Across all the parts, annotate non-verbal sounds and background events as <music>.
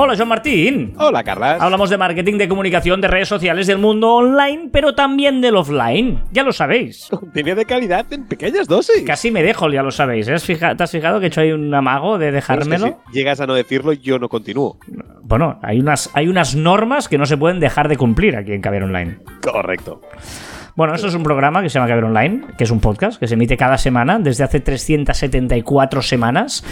Hola, Joan Martín. Hola, Carlas. Hablamos de marketing, de comunicación, de redes sociales, del mundo online, pero también del offline. Ya lo sabéis. Contenido de calidad en pequeñas dosis. Casi me dejo, ya lo sabéis. ¿eh? ¿Te has fijado que he hecho ahí un amago de dejármelo? Es que si llegas a no decirlo, yo no continúo. Bueno, hay unas, hay unas normas que no se pueden dejar de cumplir aquí en Caber Online. Correcto. Bueno, esto es un programa que se llama Caber Online, que es un podcast que se emite cada semana desde hace 374 semanas,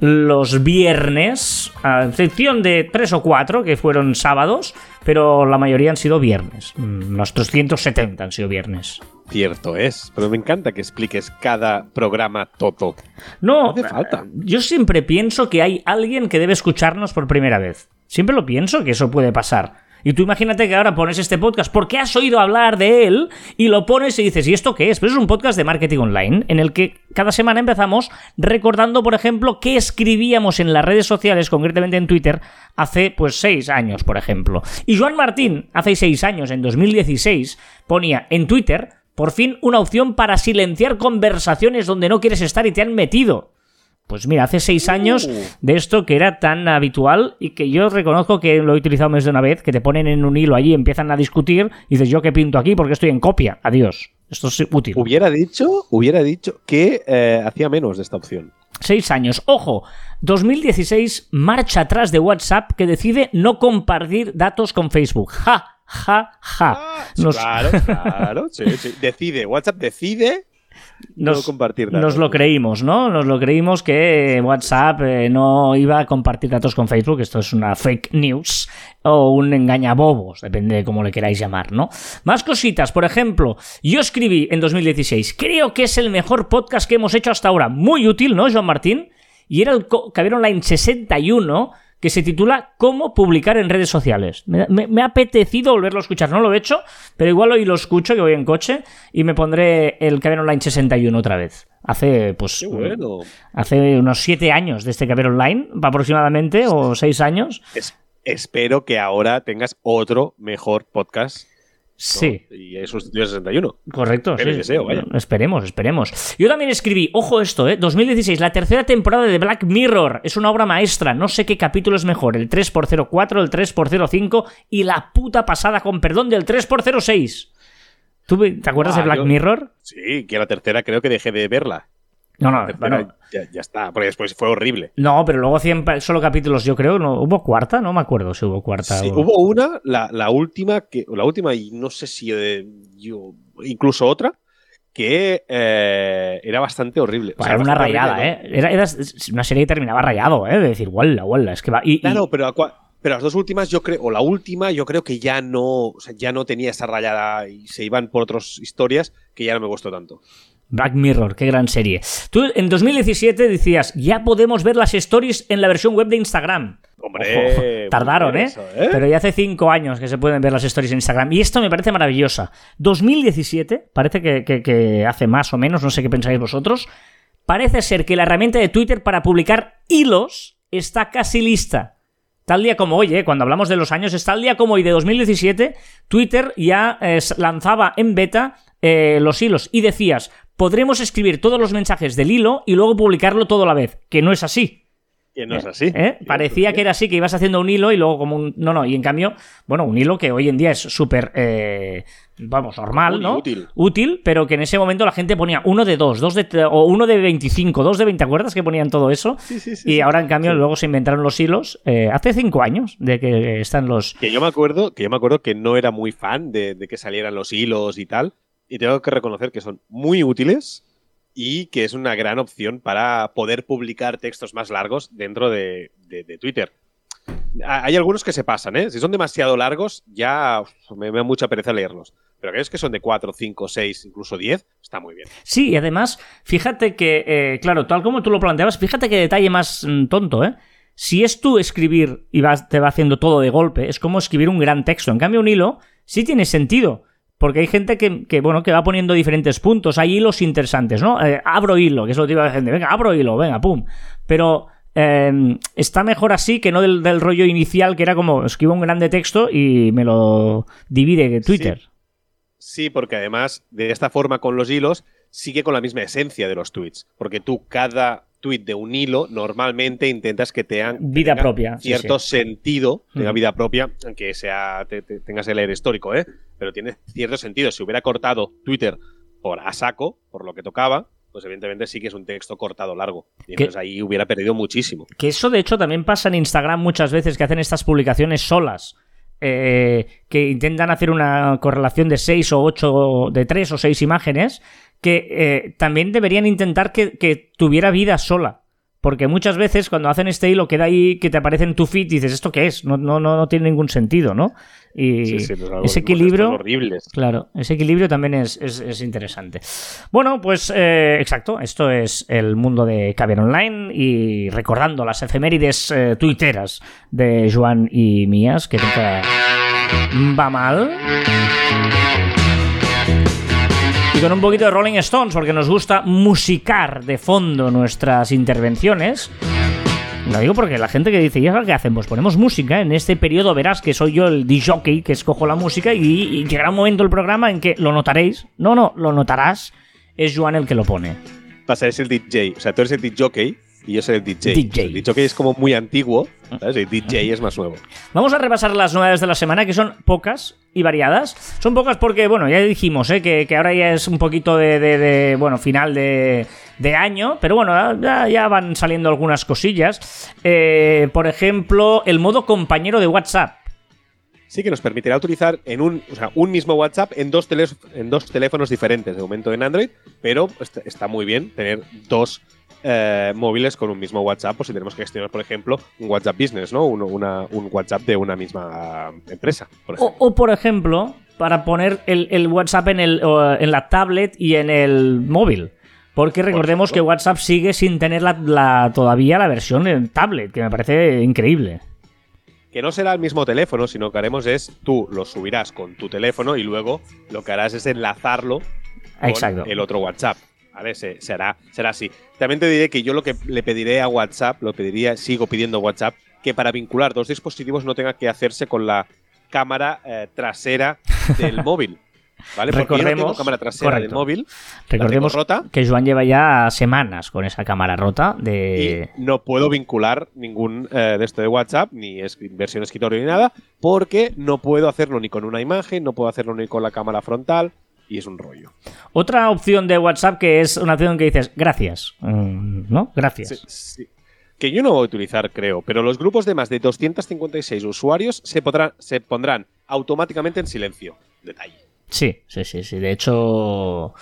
los viernes, a excepción de tres o cuatro que fueron sábados, pero la mayoría han sido viernes. Mm, los 370 han sido viernes. Cierto es, pero me encanta que expliques cada programa todo. No, hace falta. Yo siempre pienso que hay alguien que debe escucharnos por primera vez. Siempre lo pienso que eso puede pasar. Y tú imagínate que ahora pones este podcast porque has oído hablar de él y lo pones y dices, ¿y esto qué es? Pues es un podcast de marketing online en el que cada semana empezamos recordando, por ejemplo, qué escribíamos en las redes sociales, concretamente en Twitter, hace pues seis años, por ejemplo. Y Joan Martín, hace seis años, en 2016, ponía en Twitter, por fin, una opción para silenciar conversaciones donde no quieres estar y te han metido. Pues mira, hace seis años uh. de esto que era tan habitual y que yo reconozco que lo he utilizado más de una vez, que te ponen en un hilo allí, empiezan a discutir y dices, yo qué pinto aquí porque estoy en copia. Adiós. Esto es útil. Hubiera dicho, hubiera dicho que eh, hacía menos de esta opción. Seis años. Ojo, 2016, marcha atrás de WhatsApp que decide no compartir datos con Facebook. Ja, ja, ja. Ah, claro, claro. Sí, sí. Decide, WhatsApp decide nos, compartir Nos lo creímos, ¿no? Nos lo creímos que WhatsApp eh, no iba a compartir datos con Facebook. Esto es una fake news o un engañabobos, depende de cómo le queráis llamar, ¿no? Más cositas, por ejemplo, yo escribí en 2016, creo que es el mejor podcast que hemos hecho hasta ahora. Muy útil, ¿no, Joan Martín? Y era el Caber Online 61 que se titula Cómo publicar en redes sociales. Me, ha apetecido volverlo a escuchar, no lo he hecho, pero igual hoy lo escucho, que voy en coche, y me pondré el Caber Online 61 otra vez. Hace, pues, hace unos siete años de este Caber Online, aproximadamente, o seis años. espero que ahora tengas otro mejor podcast Sí. Y he sustituido 61. Correcto. sí. deseo, vaya. Esperemos, esperemos. Yo también escribí, ojo esto, ¿eh? 2016, la tercera temporada de Black Mirror. Es una obra maestra. No sé qué capítulo es mejor, el 3x04, el 3x05 y la puta pasada, con perdón, del 3x06. ¿Tú te acuerdas de Black Mirror? Sí, que la tercera creo que dejé de verla. No, no, bueno, ya, está, porque después fue horrible. No, pero luego 100 solo capítulos, yo creo, no hubo cuarta, no me acuerdo si hubo cuarta. Sí, hubo una, la, última, que, la última, y no sé si eh, yo, incluso otra, que eh, era bastante horrible. era una rayada, ¿eh? Era, una serie que terminaba rayado, ¿eh? De decir, walla, walla, es que va. Y, claro, pero pero las dos últimas, yo creo, o la última, yo creo que ya no, ya no tenía esa rayada y se iban por otras historias que ya no me gustó tanto. Black Mirror, qué gran serie. Tú en 2017 decías, ya podemos ver las stories en la versión web de Instagram. Hombre, <laughs> tardaron, ¿eh? ¿eh? Pero ya hace cinco años que se pueden ver las stories en Instagram. Y esto me parece maravillosa. 2017, parece que, hace más o menos, no sé qué pensáis vosotros. Parece ser que la herramienta de Twitter para publicar hilos está casi lista. Tal día como hoy, ¿eh? cuando hablamos de los años, está el día como hoy de 2017, Twitter ya eh, lanzaba en beta eh, los hilos y decías, podremos escribir todos los mensajes del hilo y luego publicarlo todo a la vez, que no es así. Que no es así. ¿Eh? Parecía que era así, que ibas haciendo un hilo y luego como un... No, no, y en cambio, bueno, un hilo que hoy en día es súper, eh, vamos, normal, ¿no? Útil. Útil, pero que en ese momento la gente ponía uno de dos, dos de... o uno de 25, dos de 20, ¿te acuerdas que ponían todo eso? Sí, sí, sí. Y ahora, en cambio, luego se inventaron los hilos, eh, hace cinco años de que están los... Que yo me acuerdo que, yo me acuerdo que no era muy fan de que salieran los hilos y tal, y tengo que reconocer que son muy útiles y que es una gran opción para poder publicar textos más largos dentro de, Twitter. Hay algunos que se pasan, ¿eh? Si son demasiado largos, ya me, da mucha pereza leerlos. Pero aquellos que son de 4, 5, 6, incluso 10, está muy bien. Sí, y además, fíjate que, eh, claro, tal como tú lo planteabas, fíjate qué detalle más mm, tonto, ¿eh? Si es tú escribir y vas, te va haciendo todo de golpe, es como escribir un gran texto. En cambio, un hilo sí tiene sentido. Porque hay gente que, bueno, que va poniendo diferentes puntos. Hay hilos interesantes, ¿no? Eh, abro hilo, que es lo que iba a decir. Venga, abro hilo, venga, pum. Pero em, está mejor así que no del, rollo inicial, que era como escribo un grande texto y me lo divide Twitter. Sí, porque además de esta forma con los hilos sigue con la misma esencia de los tweets, porque tú cada tweet de un hilo normalmente intentas que vida propia, cierto sentido, tenga vida propia, aunque sea tengas el leer histórico, ¿eh? pero tiene cierto sentido. Si hubiera cortado Twitter por a saco, por lo que tocaba, pues evidentemente sí que es un texto cortado largo. Y entonces ahí hubiera perdido muchísimo. Que eso de hecho también pasa en Instagram muchas veces que hacen estas publicaciones solas. Eh, que intentan hacer una correlación de 6 o 8, de 3 o 6 imágenes, que eh, también deberían intentar que, que, tuviera vida sola. Porque muchas veces cuando hacen este hilo queda ahí que te aparece en tu feed y dices, ¿esto qué es? No, no, no, tiene ningún sentido, ¿no? Y ese equilibrio. Claro, ese equilibrio también es, interesante. Bueno, pues eh, exacto, esto es el mundo de Caber Online y recordando las efemérides eh, tuiteras de Joan y mías, que nunca va mal con un poquito de Rolling Stones, porque nos gusta musicar de fondo nuestras intervenciones. Lo digo porque la gente que dice, ¿y ahora qué hacen? Pues ponemos música. En este periodo verás que soy yo el DJ que escojo la música y, llegará un momento del programa en que lo notaréis. No, no, lo notarás. Es Joan el que lo pone. Pasa, es el DJ. O sea, tú eres el DJ y yo soy el DJ. DJ. El DJ es como muy antiguo, ¿sabes? El DJ es más nuevo. Vamos a repasar las novedades de la semana, que son pocas y variadas. Son pocas porque, bueno, ya dijimos ¿eh? que, ahora ya es un poquito de, bueno, final de, año, pero bueno, ya, van saliendo algunas cosillas. Eh, por ejemplo, el modo compañero de WhatsApp. Sí, que nos permitirá utilizar en un, o sea, un mismo WhatsApp en dos, en dos teléfonos diferentes, de momento en Android, pero está muy bien tener dos eh, móviles con un mismo WhatsApp, o si tenemos que gestionar, por ejemplo, un WhatsApp Business, ¿no? Un, un WhatsApp de una misma empresa. o, por ejemplo, para poner el, WhatsApp en, el, en la tablet y en el móvil. Porque recordemos que WhatsApp sigue sin tener la, todavía la versión en tablet, que me parece increíble. Que no será el mismo teléfono, sino que haremos es tú lo subirás con tu teléfono y luego lo que harás es enlazarlo con el otro WhatsApp. ¿vale? será, será así. También te diré que yo lo que le pediré a WhatsApp, lo pediría, sigo pidiendo a WhatsApp, que para vincular dos dispositivos no tenga que hacerse con la cámara eh, trasera del <laughs> móvil. ¿Vale? Recordemos, cámara trasera del móvil. Recordemos rota, que Joan lleva ya semanas con esa cámara rota de. Y no puedo vincular ningún eh, de esto de WhatsApp, ni es versión escritorio ni nada, porque no puedo hacerlo ni con una imagen, no puedo hacerlo ni con la cámara frontal y es un rollo. Otra opción de WhatsApp que es una opción que dices gracias, mm, ¿no? Gracias. Sí, Que yo no voy a utilizar, creo, pero los grupos de más de 256 usuarios se, podrán, se pondrán automáticamente en silencio. Detalle. Sí, sí, sí, sí. De hecho,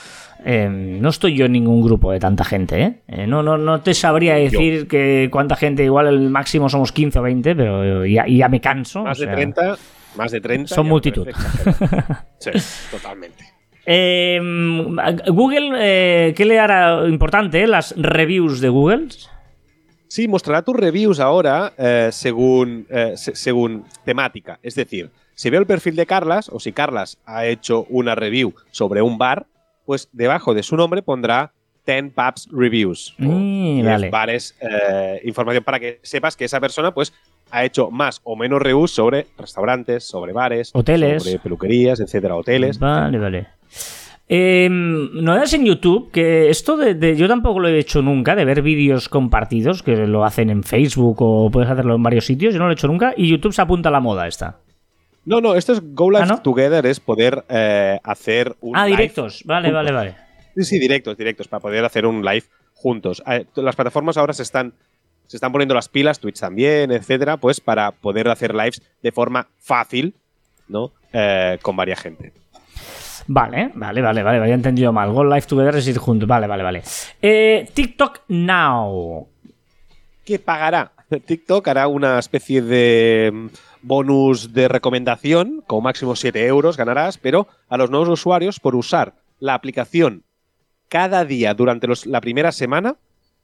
em, no estoy yo en ningún grupo de tanta gente, ¿eh? eh no, no, no te sabría decir que cuánta gente, igual el máximo somos 15 o 20, pero ya, ya me canso. Más de 30, más de 30. Son multitud. <laughs> sí, totalmente. Em, Google, eh, ¿qué le hará importante? ¿Las reviews de Google? Sí, mostrará tus reviews ahora eh, según, eh, según temática. Es decir, si veo el perfil de Carlas o si Carlas ha hecho una review sobre un bar, pues debajo de su nombre pondrá 10 Pubs Reviews. Mm, bares, información para que sepas que esa persona pues ha hecho más o menos reviews sobre restaurantes, sobre bares, hoteles, sobre peluquerías, etcétera, hoteles. Vale, vale. Eh, novedades en YouTube, que esto de, yo tampoco lo he hecho nunca, de ver vídeos compartidos, que lo hacen en Facebook o puedes hacerlo en varios sitios, yo no lo he hecho nunca, y YouTube se apunta a la moda esta. No, no, esto es Go Live ¿Ah, Together, es poder eh, hacer un. Ah, directos, vale, vale, vale. Sí, sí, directos, directos, para poder hacer un live juntos. Las plataformas ahora se están, se están poniendo las pilas, Twitch también, etcétera, pues para poder hacer lives de forma fácil, ¿no? Eh, con varias gente. Vale, vale, vale, vale, había entendido mal. Go Live Together es ir juntos. Vale, vale, vale. Eh, TikTok Now. ¿Qué pagará? <laughs> TikTok hará una especie de bonus de recomendación, como máximo 7 euros ganarás, pero a los nuevos usuarios por usar la aplicación cada día durante la primera semana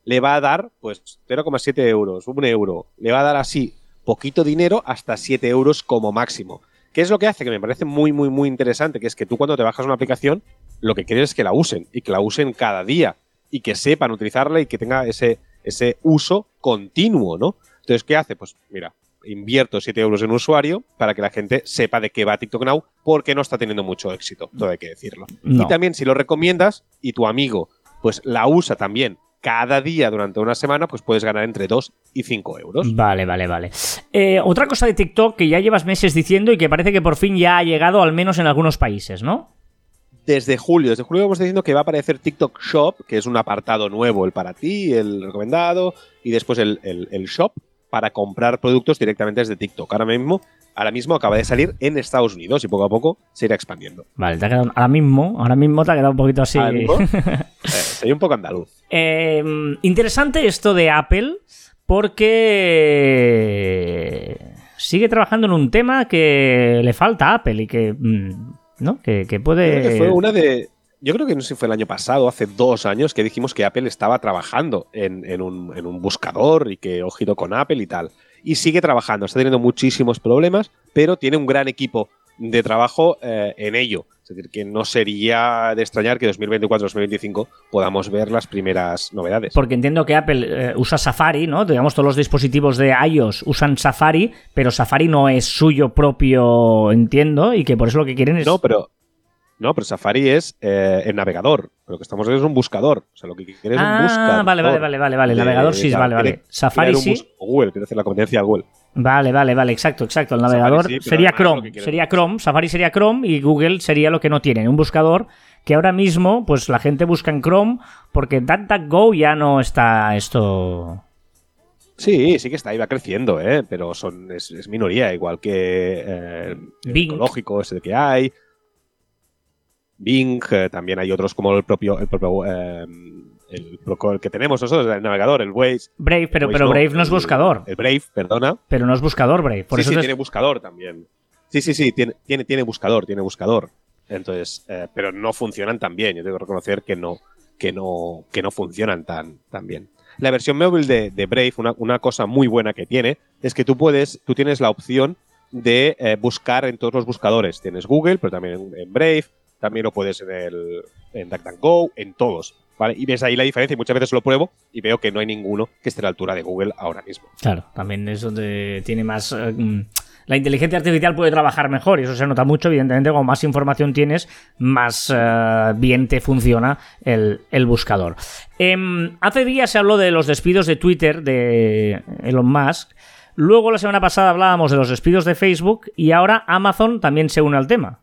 le va a dar pues 0,7 euros, un euro. Le va a dar así poquito dinero hasta 7 euros como máximo. ¿Qué es lo que hace? Que me parece muy, muy, muy interesante, que es que tú cuando te bajas una aplicación, lo que quieres es que la usen y que la usen cada día y que sepan utilizarla y que tenga ese, ese uso continuo, ¿no? Entonces, ¿qué hace? Pues mira, invierto 7 euros en un usuario para que la gente sepa de qué va TikTok Now, porque no está teniendo mucho éxito, todo hay que decirlo. No. Y también si lo recomiendas y tu amigo pues la usa también cada día durante una semana, pues puedes ganar entre 2 y 5 euros. Vale, vale, vale. Eh, otra cosa de TikTok que ya llevas meses diciendo y que parece que por fin ya ha llegado al menos en algunos países, ¿no? Desde julio, desde julio vamos diciendo que va a aparecer TikTok Shop, que es un apartado nuevo, el para ti, el recomendado, y después el, el- el Shop para comprar productos directamente desde TikTok. Ahora mismo, ahora mismo acaba de salir en Estados Unidos y poco a poco se irá expandiendo. Vale, te ha quedado, ahora mismo, ahora mismo te ha quedado un poquito así. Ahora mismo, <laughs> eh, soy un poco andaluz. Eh, interesante esto de Apple porque sigue trabajando en un tema que le falta a Apple y que, mm, ¿no? que, que puede... Creo que fue una de. Yo creo que no sé si fue el año pasado, hace dos años, que dijimos que Apple estaba trabajando en, en un, en un buscador y que ojito con Apple y tal. Y sigue trabajando, está teniendo muchísimos problemas, pero tiene un gran equipo de trabajo eh, en ello. Es decir, que no sería de extrañar que 2024-2025 podamos ver las primeras novedades. Porque entiendo que Apple eh, usa Safari, ¿no? Digamos, todos los dispositivos de iOS usan Safari, pero Safari no es suyo propio, entiendo, y que por eso lo que quieren es... No, pero. No, pero Safari es eh, el navegador. Lo que estamos viendo es un buscador. O sea, lo que quiere es un ah, buscador. vale, vale, vale, vale, vale. El navegador sí, vale, vale. Safari un sí. Google, quiere hacer la competencia Google. Vale, vale, vale, exacto, exacto. El navegador sí, sería Chrome, sería Chrome, Safari sería Chrome y Google sería lo que no tienen, un buscador que ahora mismo pues la gente busca en Chrome porque DuckDuckGo ya no está esto... Sí, sí que está, va creciendo, ¿eh? pero son, es, es minoría, igual que eh, el ecológico ese que hay. Bing, eh, también hay otros como el propio, el propio eh, el, pro- el que tenemos nosotros, el navegador, el Waze. Brave, pero, Waze pero Brave no es buscador, El Brave, perdona. pero no es buscador Brave. Por sí, eso sí, tiene buscador también. Sí, sí, sí, tiene, tiene, tiene buscador, tiene buscador. Entonces, eh, pero no funcionan tan bien. Yo tengo que reconocer que no, que no, que no funcionan tan, tan bien. La versión móvil de, de Brave, una, una cosa muy buena que tiene, es que tú puedes, tú tienes la opción de eh, buscar en todos los buscadores. Tienes Google, pero también en, en Brave, también lo puedes en el en DuckDuckGo, en todos. ¿vale? Y ves ahí la diferencia y muchas veces lo pruebo y veo que no hay ninguno que esté a la altura de Google ahora mismo. Claro, también es donde tiene más... eh, mm, la inteligencia artificial puede trabajar mejor y eso se nota mucho, evidentemente, como más información tienes, más eh, bien te funciona el, buscador. Em, hace días se habló de los despidos de Twitter de Elon Musk, luego la semana pasada hablábamos de los despidos de Facebook y ahora Amazon también se une al tema.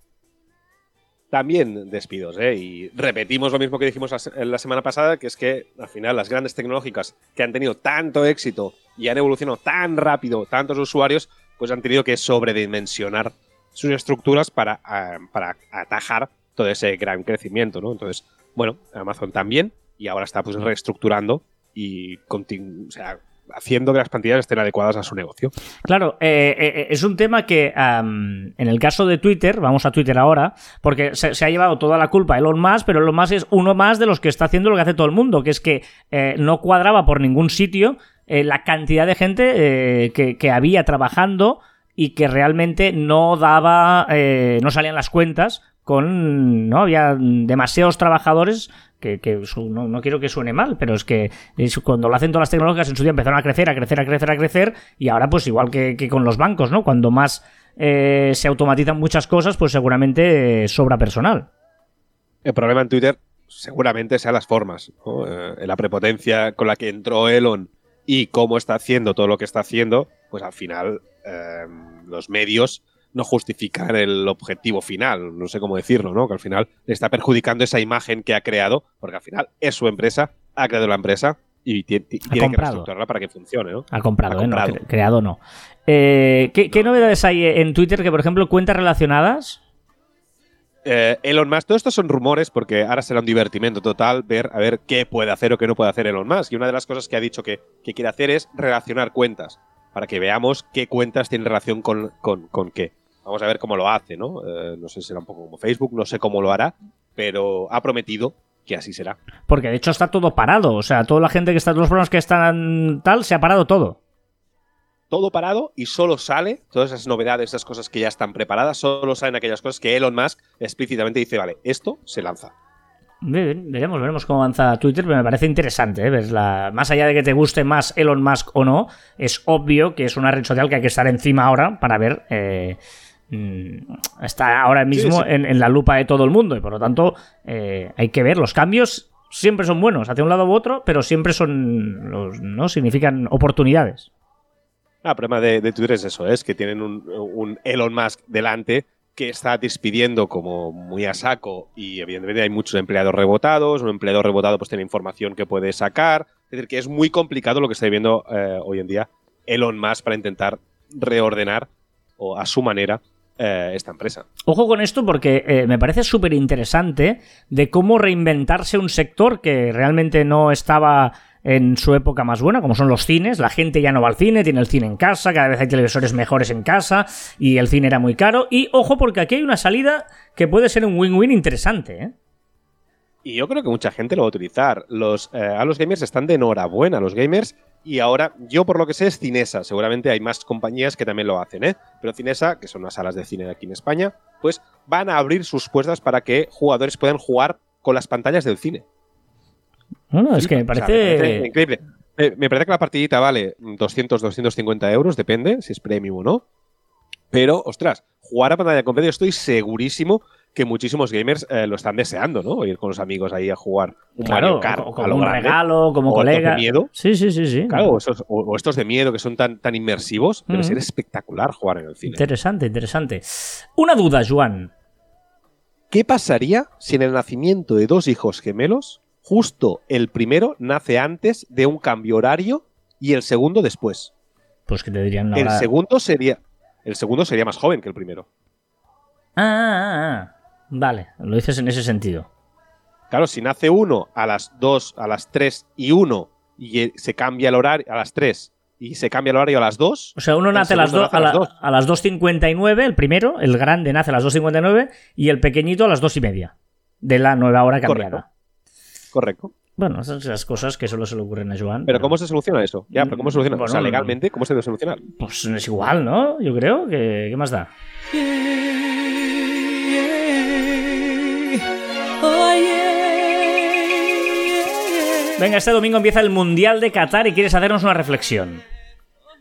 También despidos, ¿eh? Y repetimos lo mismo que dijimos la, se- la semana pasada, que es que al final las grandes tecnológicas que han tenido tanto éxito y han evolucionado tan rápido, tantos usuarios, pues han tenido que sobredimensionar sus estructuras para, ah, para atajar todo ese gran crecimiento, ¿no? Entonces, bueno, Amazon también, y ahora está pues reestructurando y o haciendo que las plantillas estén adecuadas a su negocio. Claro, eh, eh, es un tema que en el caso de Twitter, vamos a Twitter ahora, porque se, ha llevado toda la culpa Elon Musk, pero Elon Musk es uno más de los que está haciendo lo que hace todo el mundo, que es que eh, no cuadraba por ningún sitio eh, la cantidad de gente eh, que, que había trabajando y que realmente no daba, eh, no salían las cuentas con, no había demasiados trabajadores que, no, quiero que suene mal, pero es que cuando lo hacen todas las tecnológicas en su día empezaron a crecer, a crecer, a crecer, a crecer y ahora pues igual que, con los bancos, ¿no? Cuando más eh, se automatizan muchas cosas, pues seguramente eh, sobra personal. El problema en Twitter seguramente sea las formas. Eh, la prepotencia con la que entró Elon y cómo está haciendo todo lo que está haciendo, pues al final los medios no justifican el objetivo final, no sé cómo decirlo, ¿no? Que al final le está perjudicando esa imagen que ha creado, porque al final es su empresa, ha creado la empresa y ti- ti- tiene que reestructurarla para que funcione, ¿no? Ha comprado, Ha ¿eh? No, creado no. Eh, ¿qué, qué novedades hay en Twitter que, por ejemplo, cuentas relacionadas? Eh, Elon Musk, todo esto son rumores porque ahora será un divertimento total ver a ver qué puede hacer o qué no puede hacer Elon Musk. Y una de las cosas que ha dicho que, que quiere hacer es relacionar cuentas, para que veamos qué cuentas tienen relación con, con- con qué. Vamos a ver cómo lo hace, ¿no? Eh, no sé si será un poco como Facebook, no sé cómo lo hará, pero ha prometido que así será. Porque de hecho está todo parado. O sea, toda la gente que está, todos los programas que están tal, se ha parado todo. Todo parado y solo sale, todas esas novedades, esas cosas que ya están preparadas, solo salen aquellas cosas que Elon Musk explícitamente dice, vale, esto se lanza. Veremos, veremos cómo avanza Twitter, pero me parece interesante, ¿eh? más allá de que te guste más Elon Musk o no, es obvio que es una red social que hay que estar encima ahora para ver... Eh, está ahora mismo En, la lupa de todo el mundo y por lo tanto eh, hay que ver. Los cambios siempre son buenos hacia un lado u otro pero siempre son los, no significan oportunidades. Ah, el problema de, Twitter es eso es que tienen un Elon Musk delante que está despidiendo como muy a saco y evidentemente hay muchos empleados rebotados, un empleado rebotado pues tiene información que puede sacar, es decir, que es muy complicado lo que está viendo eh, hoy en día Elon Musk para intentar reordenar o a su manera eh, esta empresa. Ojo con esto porque eh, me parece súper interesante de cómo reinventarse un sector que realmente no estaba en su época más buena, como son los cines. La gente ya no va al cine, tiene el cine en casa, cada vez hay televisores mejores en casa y el cine era muy caro. Y ojo, porque aquí hay una salida que puede ser un win-win interesante. ¿eh? Y yo creo que mucha gente lo va a utilizar. Los, a los gamers están de enhorabuena, los gamers. Y ahora, yo por lo que sé es Cinesa. Seguramente hay más compañías que también lo hacen, ¿eh? Pero Cinesa, que son las salas de cine aquí en España, pues van a abrir sus puertas para que jugadores puedan jugar con las pantallas del cine. No, es que me parece... increíble. Me, parece que la partidita vale 200, 250 euros, depende si es premium o no. Pero, ostras, jugar a pantalla completa, yo estoy segurísimo que muchísimos gamers eh, lo están deseando, ¿no? Ir con los amigos ahí a jugar un claro, como un regalo, como colega. de miedo. Sí, sí, sí, sí. Claro, o estos, de miedo que son tan, tan inmersivos, pero ser espectacular jugar en el cine. Interesante, interesante. Una duda, Juan. ¿Qué pasaría si en el nacimiento de dos hijos gemelos justo el primero nace antes de un cambio horario y el segundo después. Pues que te dirían El segundo sería. El segundo sería más joven que el primero. Ah, ah, ah, ah, Vale, lo dices en ese sentido. Claro, si nace uno a las 2, a las 3 y 1 y se cambia el horario a las 3 y se cambia el horario a las 2. O sea, uno nace, a las, a, a las 2.59, el primero, el grande nace a las 2.59 y el pequeñito a las 2 y media de la nueva hora cambiada. Correcto. Bueno, esas son las cosas que solo se le ocurren a Joan. Pero, ¿cómo se soluciona eso? Ya, pero ¿cómo se soluciona? o sea, legalmente, ¿cómo se debe solucionar? Pues es igual, ¿no? Yo creo que. ¿Qué más da? Venga, este domingo empieza el Mundial de Qatar y quieres hacernos una reflexión.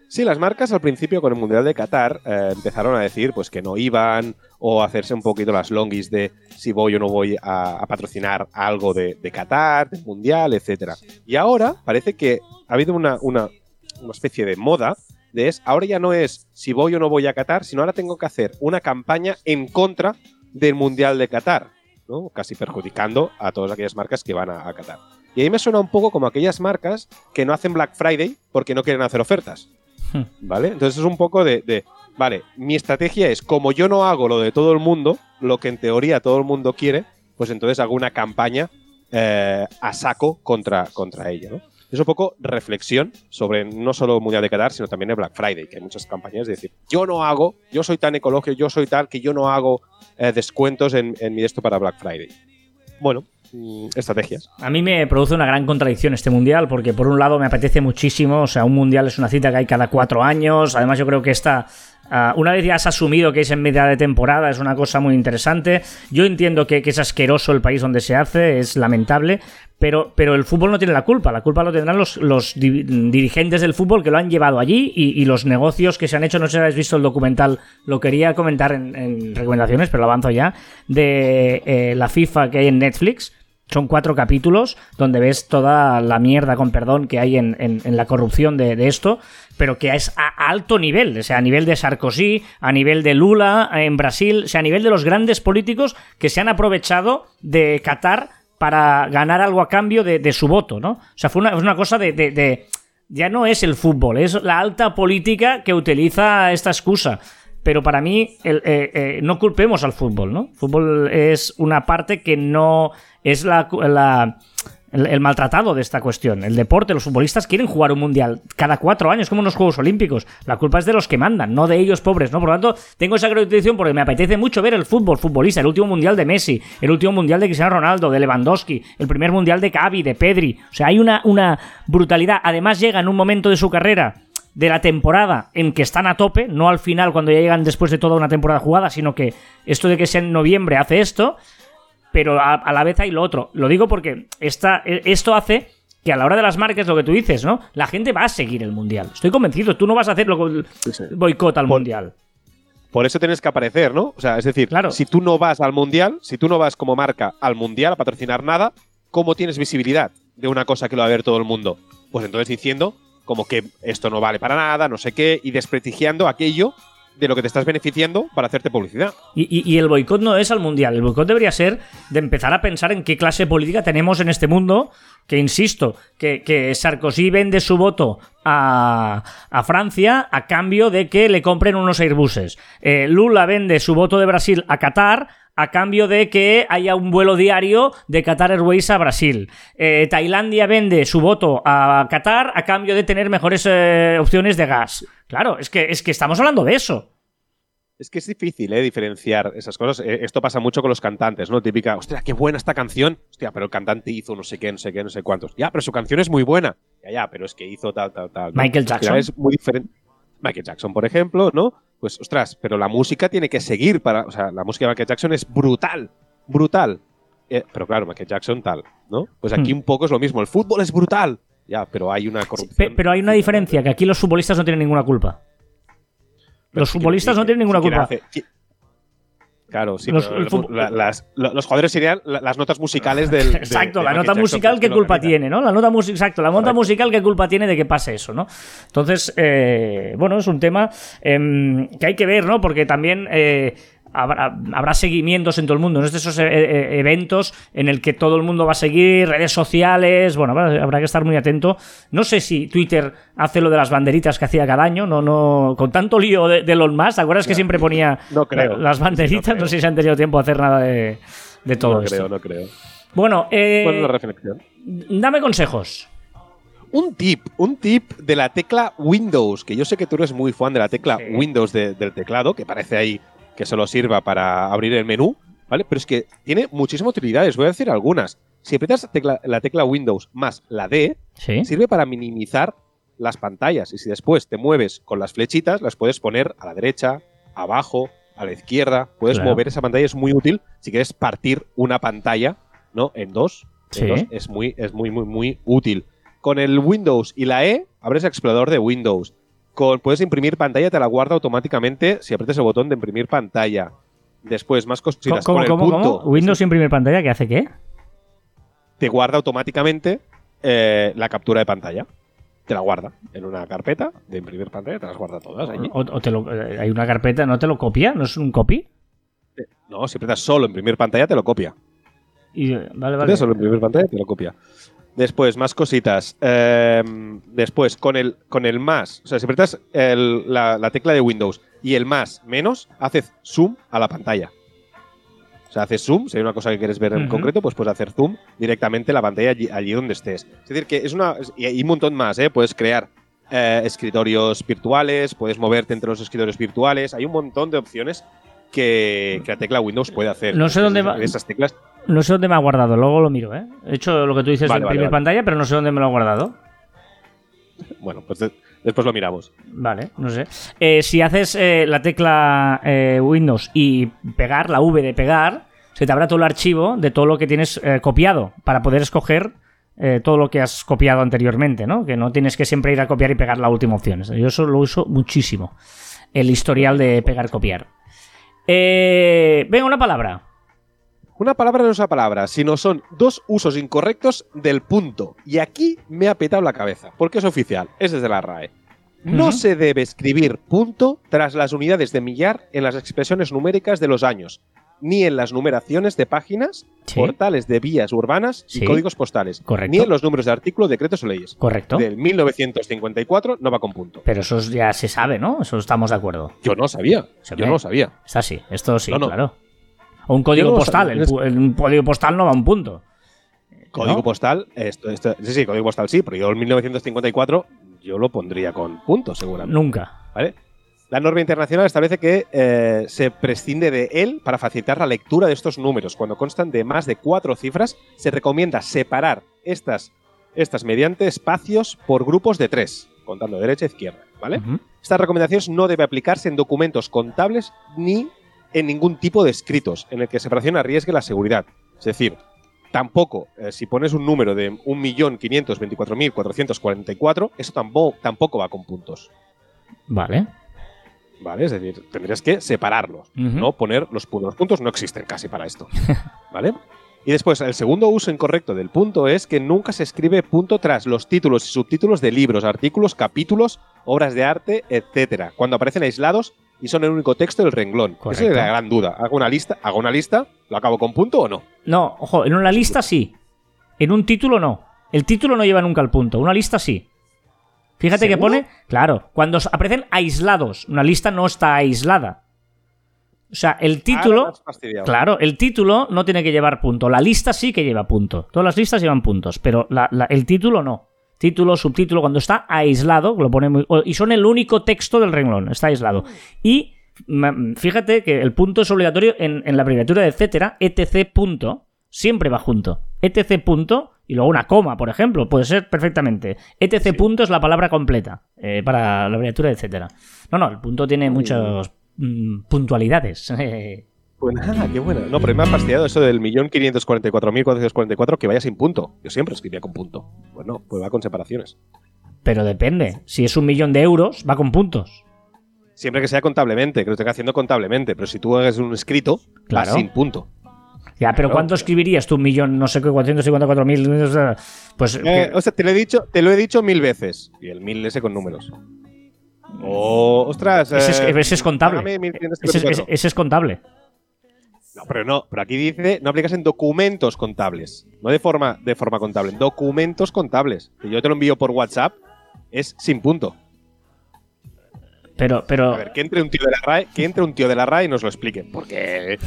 Sí, las marcas al principio con el Mundial de Qatar eh, empezaron a decir pues que no iban o hacerse un poquito las longis de si voy o no voy a, patrocinar algo de, Qatar, del Mundial, etc. Y ahora parece que ha habido una, una, especie de moda de es, ahora ya no es si voy o no voy a Qatar, sino ahora tengo que hacer una campaña en contra del Mundial de Qatar, ¿no? casi perjudicando a todas aquellas marcas que van a, a Qatar. Y ahí me suena un poco como aquellas marcas que no hacen Black Friday porque no quieren hacer ofertas. ¿Vale? Entonces es un poco de, vale, mi estrategia es, como yo no hago lo de todo el mundo, lo que en teoría todo el mundo quiere, pues entonces hago una campaña eh, a saco contra, contra ella, ¿no? Es un poco reflexión sobre no solo el Mundial de Qatar, sino también el Black Friday, que hay muchas campañas de decir, yo no hago, yo soy tan ecológico, yo soy tal, que yo no hago eh, descuentos en, en mi esto para Black Friday. Bueno, Estrategias. A mí me produce una gran contradicción este mundial, porque por un lado me apetece muchísimo, o sea, un mundial es una cita que hay cada cuatro años, además yo creo que esta ah, una vez ya has asumido que es en media de temporada, es una cosa muy interesante. Yo entiendo que, es asqueroso el país donde se hace, es lamentable, pero, pero, el fútbol no tiene la culpa. La culpa lo tendrán los, los dirigentes del fútbol que lo han llevado allí y, los negocios que se han hecho. No sé si habéis visto el documental, lo quería comentar en, recomendaciones, pero lo avanzo ya, de eh, la FIFA que hay en Netflix son cuatro capítulos donde ves toda la mierda, con perdón, que hay en, la corrupción de, esto, pero que es a alto nivel, o sea, a nivel de Sarkozy, a nivel de Lula en Brasil, o sea, a nivel de los grandes políticos que se han aprovechado de Qatar para ganar algo a cambio de, su voto, ¿no? O sea, fue una, una cosa de, Ya no es el fútbol, es la alta política que utiliza esta excusa pero para mí eh, eh, no culpemos al fútbol, ¿no? fútbol es una parte que no es la, el, maltratado de esta cuestión. El deporte, los futbolistas quieren jugar un mundial cada cuatro años, como en los Juegos Olímpicos. La culpa es de los que mandan, no de ellos pobres, ¿no? Por lo tanto, tengo esa acreditación porque me apetece mucho ver el fútbol futbolista, el último mundial de Messi, el último mundial de Cristiano Ronaldo, de Lewandowski, el primer mundial de Cavi, de Pedri. O sea, hay una, una brutalidad. Además, llega en un momento de su carrera de la temporada en que están a tope, no al final cuando ya llegan después de toda una temporada jugada, sino que esto de que sea en noviembre hace esto, pero a, a la vez hay lo otro. Lo digo porque esta, e, esto hace que a la hora de las marcas, lo que tú dices, ¿no? La gente va a seguir el mundial. Estoy convencido, tú no vas a hacer boicot al Por- mundial. Por eso tienes que aparecer, ¿no? O sea, es decir, Claro. si tú no vas al mundial, si tú no vas como marca al mundial a patrocinar nada, ¿cómo tienes visibilidad de una cosa que lo va a ver todo el mundo? Pues entonces diciendo como que esto no vale para nada, no sé qué, y desprestigiando aquello de lo que te estás beneficiando para hacerte publicidad. Y, el boicot no es al mundial. El boicot debería ser de empezar a pensar en qué clase política tenemos en este mundo. Que insisto, que, Sarkozy vende su voto a, a Francia a cambio de que le compren unos Airbuses. Eh, Lula vende su voto de Brasil a Qatar a cambio de que haya un vuelo diario de Qatar Airways a Brasil. Eh, Tailandia vende su voto a Qatar a cambio de tener mejores eh, opciones de gas. Claro, es que, es que estamos hablando de eso. Es que es difícil, ¿eh? Diferenciar esas cosas. Eh, Esto pasa mucho con los cantantes, ¿no? Típica, hostia, qué buena esta canción. Hostia, pero el cantante hizo no sé qué, no sé qué, no sé cuántos. Ya, pero su canción es muy buena. Ya, ya, pero es que hizo tal, tal, tal. ¿no? Michael Jackson. Es muy diferente. Michael Jackson, por ejemplo, ¿no? Pues, ostras, pero la música tiene que seguir para. O sea, la música de Michael Jackson es brutal. Brutal. Eh, pero claro, Michael Jackson tal, ¿no? Pues aquí Hmm. un poco es lo mismo. El fútbol es brutal. Ya, pero hay una corrupción. Pe- pero hay una diferencia, que aquí los futbolistas no tienen ninguna culpa. Los futbolistas no tienen ninguna culpa. Claro, sí, Los- pero la- las- los jugadores serían la- las notas musicales del. <laughs> de- Exacto, de la nota musical, ¿qué culpa tiene, no? La nota musical, exacto, la nota musical, ¿qué culpa tiene de que pase eso, no? Entonces, eh, bueno, es un tema em, que hay que ver, ¿no? Porque también eh, habrá, habrá seguimientos en todo el mundo, ¿no? Es de esos eh, eh, eventos en el que todo el mundo va a seguir, redes sociales, bueno, habrá, habrá que estar muy atento. No sé si Twitter hace lo de las banderitas que hacía cada año, no, no, con tanto lío de, de Elon Musk, ¿te acuerdas que siempre ponía No creo. las banderitas? No No, creo. sé si han tenido tiempo de hacer nada de, de todo No esto. creo, no creo. Bueno, eh, Bueno, una reflexión. dame consejos. Un tip, un tip de la tecla Windows, que yo sé que tú eres muy fan de la tecla Sí. Windows de- del teclado, que parece ahí que solo sirva para abrir el menú, ¿vale? Pero es que tiene muchísimas utilidades, voy a decir algunas. Si aprietas la tecla, la tecla Windows más la D, Sí. sirve para minimizar las pantallas. Y si después te mueves con las flechitas, las puedes poner a la derecha, abajo, a la izquierda. Puedes Claro. mover esa pantalla, es muy útil si quieres partir una pantalla, ¿no? En dos. En Sí. dos, es muy, es muy, muy, muy útil. Con el Windows y la E, abres el explorador de Windows. Con, puedes imprimir pantalla, te la guarda automáticamente si aprietas el botón de imprimir pantalla. Después, más cositas. ¿Cómo, con el cómo, punto, cómo? Windows sin primer pantalla, ¿qué hace qué? te guarda automáticamente eh, la captura de pantalla. Te la guarda en una carpeta de imprimir pantalla, te las guarda todas allí. O, o te lo- eh, hay una carpeta, ¿no te lo copia? ¿No es un copy? No, si aprietas solo imprimir pantalla, te lo copia. Y, eh, vale, vale. Aprietas solo imprimir pantalla, te lo copia. Después, más cositas. Eh, después, con el, con el más, o sea, si aprietas el- la, la tecla de Windows y el más menos, haces zoom a la pantalla. O sea, haces zoom, si hay una cosa que quieres ver en concreto, pues puedes hacer zoom directamente a la pantalla allí, allí donde estés. Es decir, que es una. Y hay un montón más, ¿eh? Puedes crear eh, escritorios virtuales, puedes moverte entre los escritorios virtuales. Hay un montón de opciones que, que la tecla Windows puede hacer. No sé dónde va- Esas teclas No sé dónde me ha guardado, luego lo miro, ¿eh? He hecho lo que tú dices Vale, de vale, imprimir vale. pantalla, pero no sé dónde me lo ha guardado. Bueno, pues de- después lo miramos. Vale, no sé. Eh, si haces eh, la tecla eh, Windows y pegar, la V de pegar, se te habrá todo el archivo de todo lo que tienes copiado para poder escoger todo lo que has copiado anteriormente, ¿no? Que no tienes que siempre ir a copiar y pegar la última opción. Yo eso lo uso muchísimo. El historial de pegar-copiar. Eh, venga, una palabra. Una palabra no es una palabra, sino son dos usos incorrectos del punto. Y aquí me ha petado la cabeza, porque es oficial, es desde la RAE. No se debe escribir punto tras las unidades de millar en las expresiones numéricas de los años, ni en las numeraciones de páginas, Sí. portales de vías urbanas Sí. y códigos postales, Correcto. ni en los números de artículo, decretos o leyes. Correcto. Del 1954 no va con punto. Pero eso ya se sabe, ¿no? Eso estamos de acuerdo. Yo no sabía, Se yo no lo sabía. Es así. Esto sí, No, no. claro. O un código no postal. El, código postal no va a un punto. Código ¿No? postal, esto, esto- sí, sí, código postal sí, pero yo el 1954 yo lo pondría con punto, seguramente. Nunca. ¿vale? La norma internacional establece que eh, se prescinde de él para facilitar la lectura de estos números. Cuando constan de más de cuatro cifras, se recomienda separar estas, estas mediante espacios por grupos de tres, contando derecha e izquierda. ¿vale? Estas recomendaciones no debe aplicarse en documentos contables ni en ningún tipo de escritos en el que separación arriesgue la seguridad. Es decir, tampoco, eh, si pones un número de 1.524.444, eso tampoco, tampoco va con puntos. Vale. ¿Vale? Es decir, tendrías que separarlos, no poner los puntos. Los puntos no existen casi para esto. ¿Vale? Y después, el segundo uso incorrecto del punto es que nunca se escribe punto tras los títulos y subtítulos de libros, artículos, capítulos, obras de arte, etcétera, cuando aparecen aislados y son el único texto del renglón. Esa es la gran duda. ¿Hago una lista? ¿Hago una lista? ¿Lo acabo con punto o no? No, ojo, en una lista sí. En un título no. El título no lleva nunca el punto. Una lista sí. Fíjate que pone, claro, cuando aparecen aislados. Una lista no está aislada. O sea, el me título, claro, el título no tiene que llevar punto. La lista sí que lleva punto. Todas las listas llevan puntos, pero la- la- el título no. Título, subtítulo, cuando está aislado, lo pone muy- y son el único texto del renglón, está aislado. Y fíjate que el punto es obligatorio en, en la abreviatura de etcétera, etc. punto, siempre va junto. etc. punto y luego una coma, por ejemplo, puede ser perfectamente. etc. punto es la palabra completa eh, para la abreviatura etcétera. No, no, el punto tiene muchas mm, puntualidades. <laughs> Pues nada, qué buena. No, pero me ha fastidiado eso del millón quinientos cuarenta y cuatro mil cuatrocientos cuarenta y cuatro que vaya sin punto. Yo siempre escribía con punto. Pues no, pues va con separaciones. Pero depende. Si es un millón de euros, va con puntos. Siempre que sea contablemente, que lo esté haciendo contablemente. Pero si tú hagas un escrito, Claro. va sin punto. Ya, pero. ¿cuánto escribirías tú un millón, no sé qué, 454 mil? Pues. Eh, o sea, te lo, he dicho, te lo he dicho mil veces. Y el mil ese con números. Oh, ostras. ese, es, eh, ese es contable. págame 1554. Ese, es- ese- ese es contable. No, pero no, pero aquí dice, no aplicas en documentos contables. No de forma, de forma contable, en documentos contables. Que yo te lo envío por WhatsApp, es sin punto. Pero, pero. A ver, que entre un tío de la RAE, que entre un tío de la RAE y nos lo explique. Porque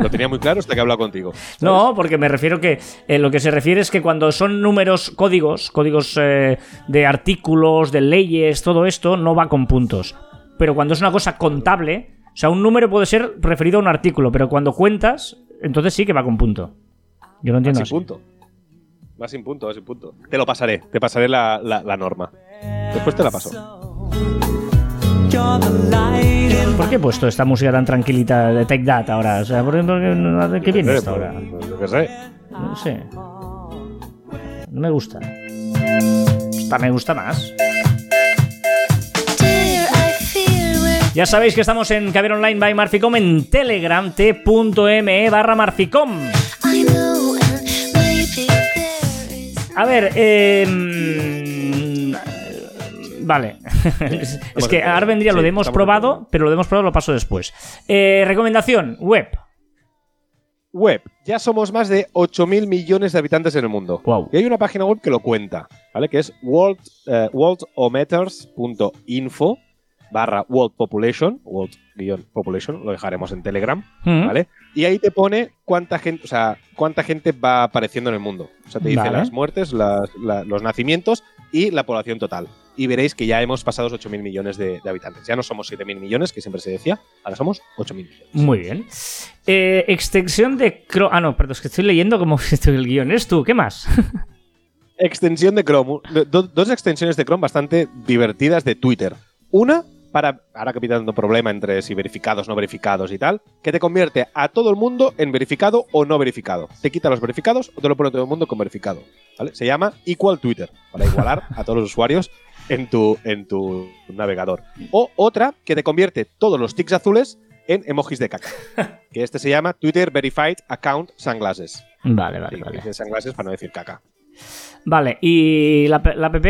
lo tenía muy claro hasta que he hablado contigo. ¿sabes? No, porque me refiero que eh, lo que se refiere es que cuando son números, códigos, códigos eh, de artículos, de leyes, todo esto, no va con puntos. Pero cuando es una cosa contable, o sea, un número puede ser referido a un artículo, pero cuando cuentas, entonces sí que va con punto. Yo lo Va entiendo sin así. punto. Va sin punto, va sin punto. Te lo pasaré, te pasaré la, la- la norma. Después te la paso. ¿Por qué he puesto esta música tan tranquilita de Take That ahora? O sea, ¿por qué, qué- no- ¿de qué viene esta pues, ahora? pues, yo qué sé. No sé. No me gusta. Esta me gusta más. Ya sabéis que estamos en Caber Online by Marficom en Telegram, t.me barra Marficom. A ver, eh, Vale. <laughs> es que ahora vendría lo de hemos probado, pero lo de hemos probado lo paso después. Eh, recomendación, web. Web. Ya somos más de 8.000 millones de habitantes en el mundo. Wow. Y hay una página web que lo cuenta, ¿vale? Que es world, eh, worldometers.info barra world population, world population, lo dejaremos en Telegram, Mm. ¿vale? Y ahí te pone cuánta gente, o sea, cuánta gente va apareciendo en el mundo. O sea, te dice Vale. las muertes, las- la- los nacimientos y la población total. Y veréis que ya hemos pasado los 8.000 millones de, de habitantes. Ya no somos 7.000 millones, que siempre se decía, ahora somos 8.000 millones. Muy bien. Eh, extensión de Chrome. Ah, no, perdón, es que estoy leyendo como <laughs> estoy el guion. ¿Es tú? ¿Qué más? <laughs> Extensión de Chrome. Do- dos extensiones de Chrome bastante divertidas de Twitter. Una, para, ahora que tanto problema entre si verificados, no verificados y tal, que te convierte a todo el mundo en verificado o no verificado. Te quita los verificados o te lo pone todo el mundo con verificado. ¿vale? Se llama Equal Twitter, para igualar a todos los usuarios en tu, en tu navegador. O otra, que te convierte todos los tics azules en emojis de caca. <laughs> Que este se llama Twitter Verified Account Sunglasses. Vale, vale, vale. sunglasses para no decir caca. Vale, ¿y la, la app?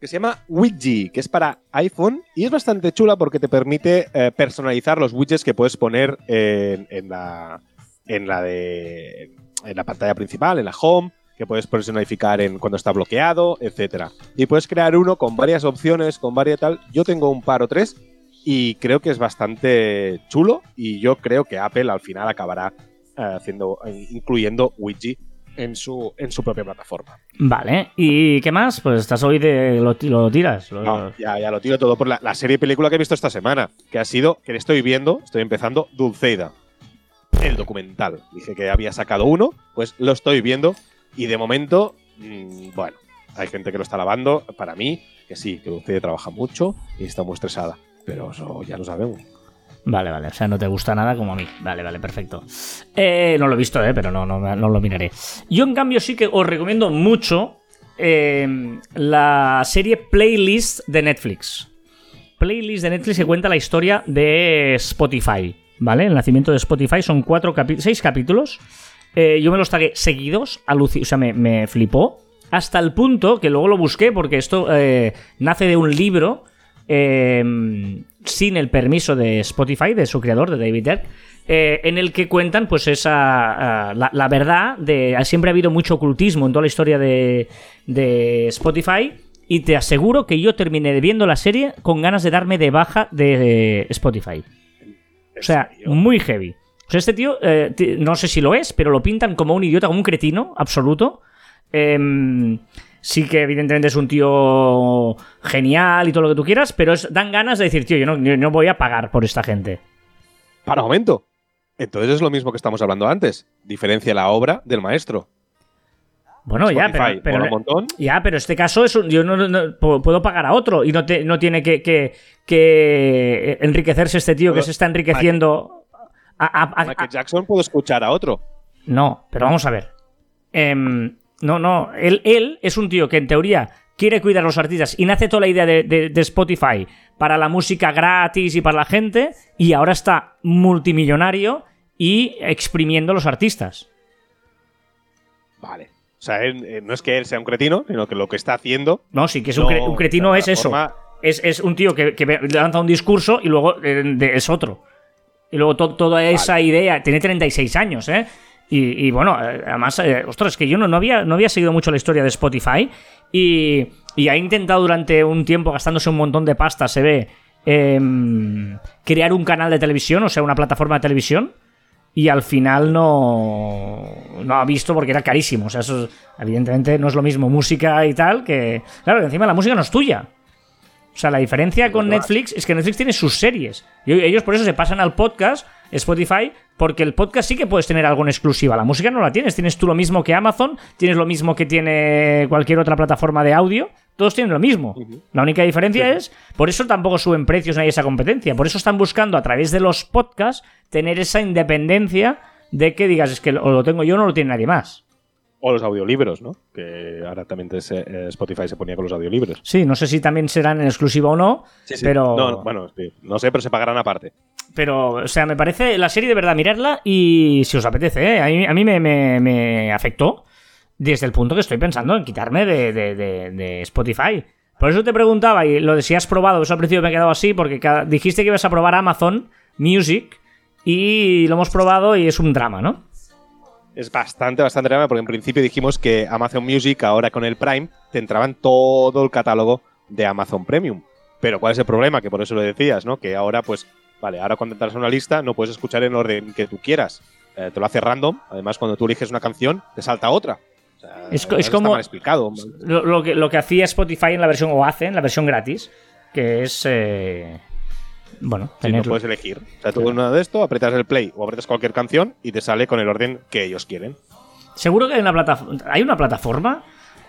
que se llama Widget, que es para iPhone y es bastante chula porque te permite eh, personalizar los widgets que puedes poner en, en la en la de en la pantalla principal, en la home, que puedes personalificar en cuando está bloqueado, etcétera. Y puedes crear uno con varias opciones, con varias tal. Yo tengo un par o tres y creo que es bastante chulo y yo creo que Apple al final acabará eh, haciendo incluyendo Widget en su en su propia plataforma. Vale, ¿y qué más? Pues estás hoy de. lo, lo tiras. lo- No, ya, ya lo tiro todo por la, la serie y película que he visto esta semana, que ha sido, que estoy viendo, estoy empezando, Dulceida. El documental. Dije que había sacado uno, pues lo estoy viendo y de momento, mm, bueno, hay gente que lo está lavando. Para mí, que sí, que Dulceida trabaja mucho y está muy estresada. Pero eso ya lo sabemos. Vale, vale. O sea, no te gusta nada como a mí. Vale, vale, perfecto. Eh, no lo he visto, eh, pero no, no, no lo miraré. Yo, en cambio, sí que os recomiendo mucho eh, la serie Playlist de Netflix. Playlist de Netflix que cuenta la historia de Spotify. ¿Vale? El nacimiento de Spotify son cuatro seis capítulos. Eh, yo me los tragué seguidos, o sea, me, me, flipó. Hasta el punto que luego lo busqué porque esto eh, nace de un libro Em, sin el permiso de Spotify, de su creador, de David Dirk, eh, en el que cuentan pues esa ah, la, verdad de siempre ha habido mucho ocultismo en toda la historia de, Spotify y te aseguro que yo terminé viendo la serie con ganas de darme de baja de Spotify. O sea, muy heavy. O sea, este tío, eh, no sé si lo es, pero lo pintan como un idiota, como un cretino absoluto. Eh, sí que evidentemente es un tío genial y todo lo que tú quieras, pero dan ganas de decir, tío, yo no, voy a pagar por esta gente. Para un momento. Entonces es lo mismo que estamos hablando antes. Diferencia la obra del maestro. Bueno, ya, pero, un ya, pero este caso es yo no, puedo pagar a otro y no, no tiene que, que, enriquecerse este tío que se está enriqueciendo. A, a, Jackson puedo escuchar a otro. No, pero vamos a ver. Eh, no, no. Él, él es un tío que en teoría quiere cuidar a los artistas y nace toda la idea de, Spotify para la música gratis y para la gente y ahora está multimillonario y exprimiendo a los artistas. Vale. O sea, eh, no es que él sea un cretino, sino que lo que está haciendo. No, sí, que es un, cretino es eso. Es, un tío que, lanza un discurso y luego eh, es otro. Y luego toda esa idea. Tiene 36 años, ¿eh? Y, bueno, eh, además, eh, ostras, es que yo no, no, había, no había seguido mucho la historia de Spotify y, y ha intentado durante un tiempo, gastándose un montón de pasta, se ve, em, crear un canal de televisión, o sea, una plataforma de televisión. Y al final no, no ha visto porque era carísimo. O sea, eso evidentemente no es lo mismo música y tal que... Claro, encima la música no es tuya. O sea, la diferencia con Netflix es que Netflix tiene sus series. Y ellos por eso se pasan al podcast, Spotify, porque el podcast sí que puedes tener algo en exclusiva. La música no la tienes. Tienes tú lo mismo que Amazon, tienes lo mismo que tiene cualquier otra plataforma de audio. Todos tienen lo mismo. La única diferencia es, por eso tampoco suben precios, no hay esa competencia. Por eso están buscando a través de los podcasts tener esa independencia de que digas, es que o lo tengo yo o no lo tiene nadie más. O los audiolibros, ¿no? Que ahora también eh, Spotify se ponía con los audiolibros. Sí, no sé si también serán en exclusiva o no, pero... No, bueno, no sé, pero se pagarán aparte. Pero, o sea, me parece la serie de verdad mirarla y si os apetece, ¿eh? a mí, me, afectó desde el punto que estoy pensando en quitarme de, Spotify. Por eso te preguntaba, y lo de si has probado, eso al principio me he quedado así, porque dijiste que ibas a probar Amazon Music y lo hemos probado y es un drama, ¿no? Es bastante, bastante drama, porque en principio dijimos que Amazon Music, ahora con el Prime, te entraban todo el catálogo de Amazon Premium. Pero ¿cuál es el problema? Que por eso lo decías, ¿no? Que ahora, pues, vale, ahora cuando entras a una lista no puedes escuchar en orden que tú quieras. Eh, te lo hace random. Además, cuando tú eliges una canción, te salta otra. es, como explicado. Lo, que, lo que hacía Spotify en la versión, o hace en la versión gratis, que es... Eh, bueno, no puedes elegir. O sea, tú uno de esto, apretas el play o apretas cualquier canción y te sale con el orden que ellos quieren. Seguro que hay una, plataforma, hay una plataforma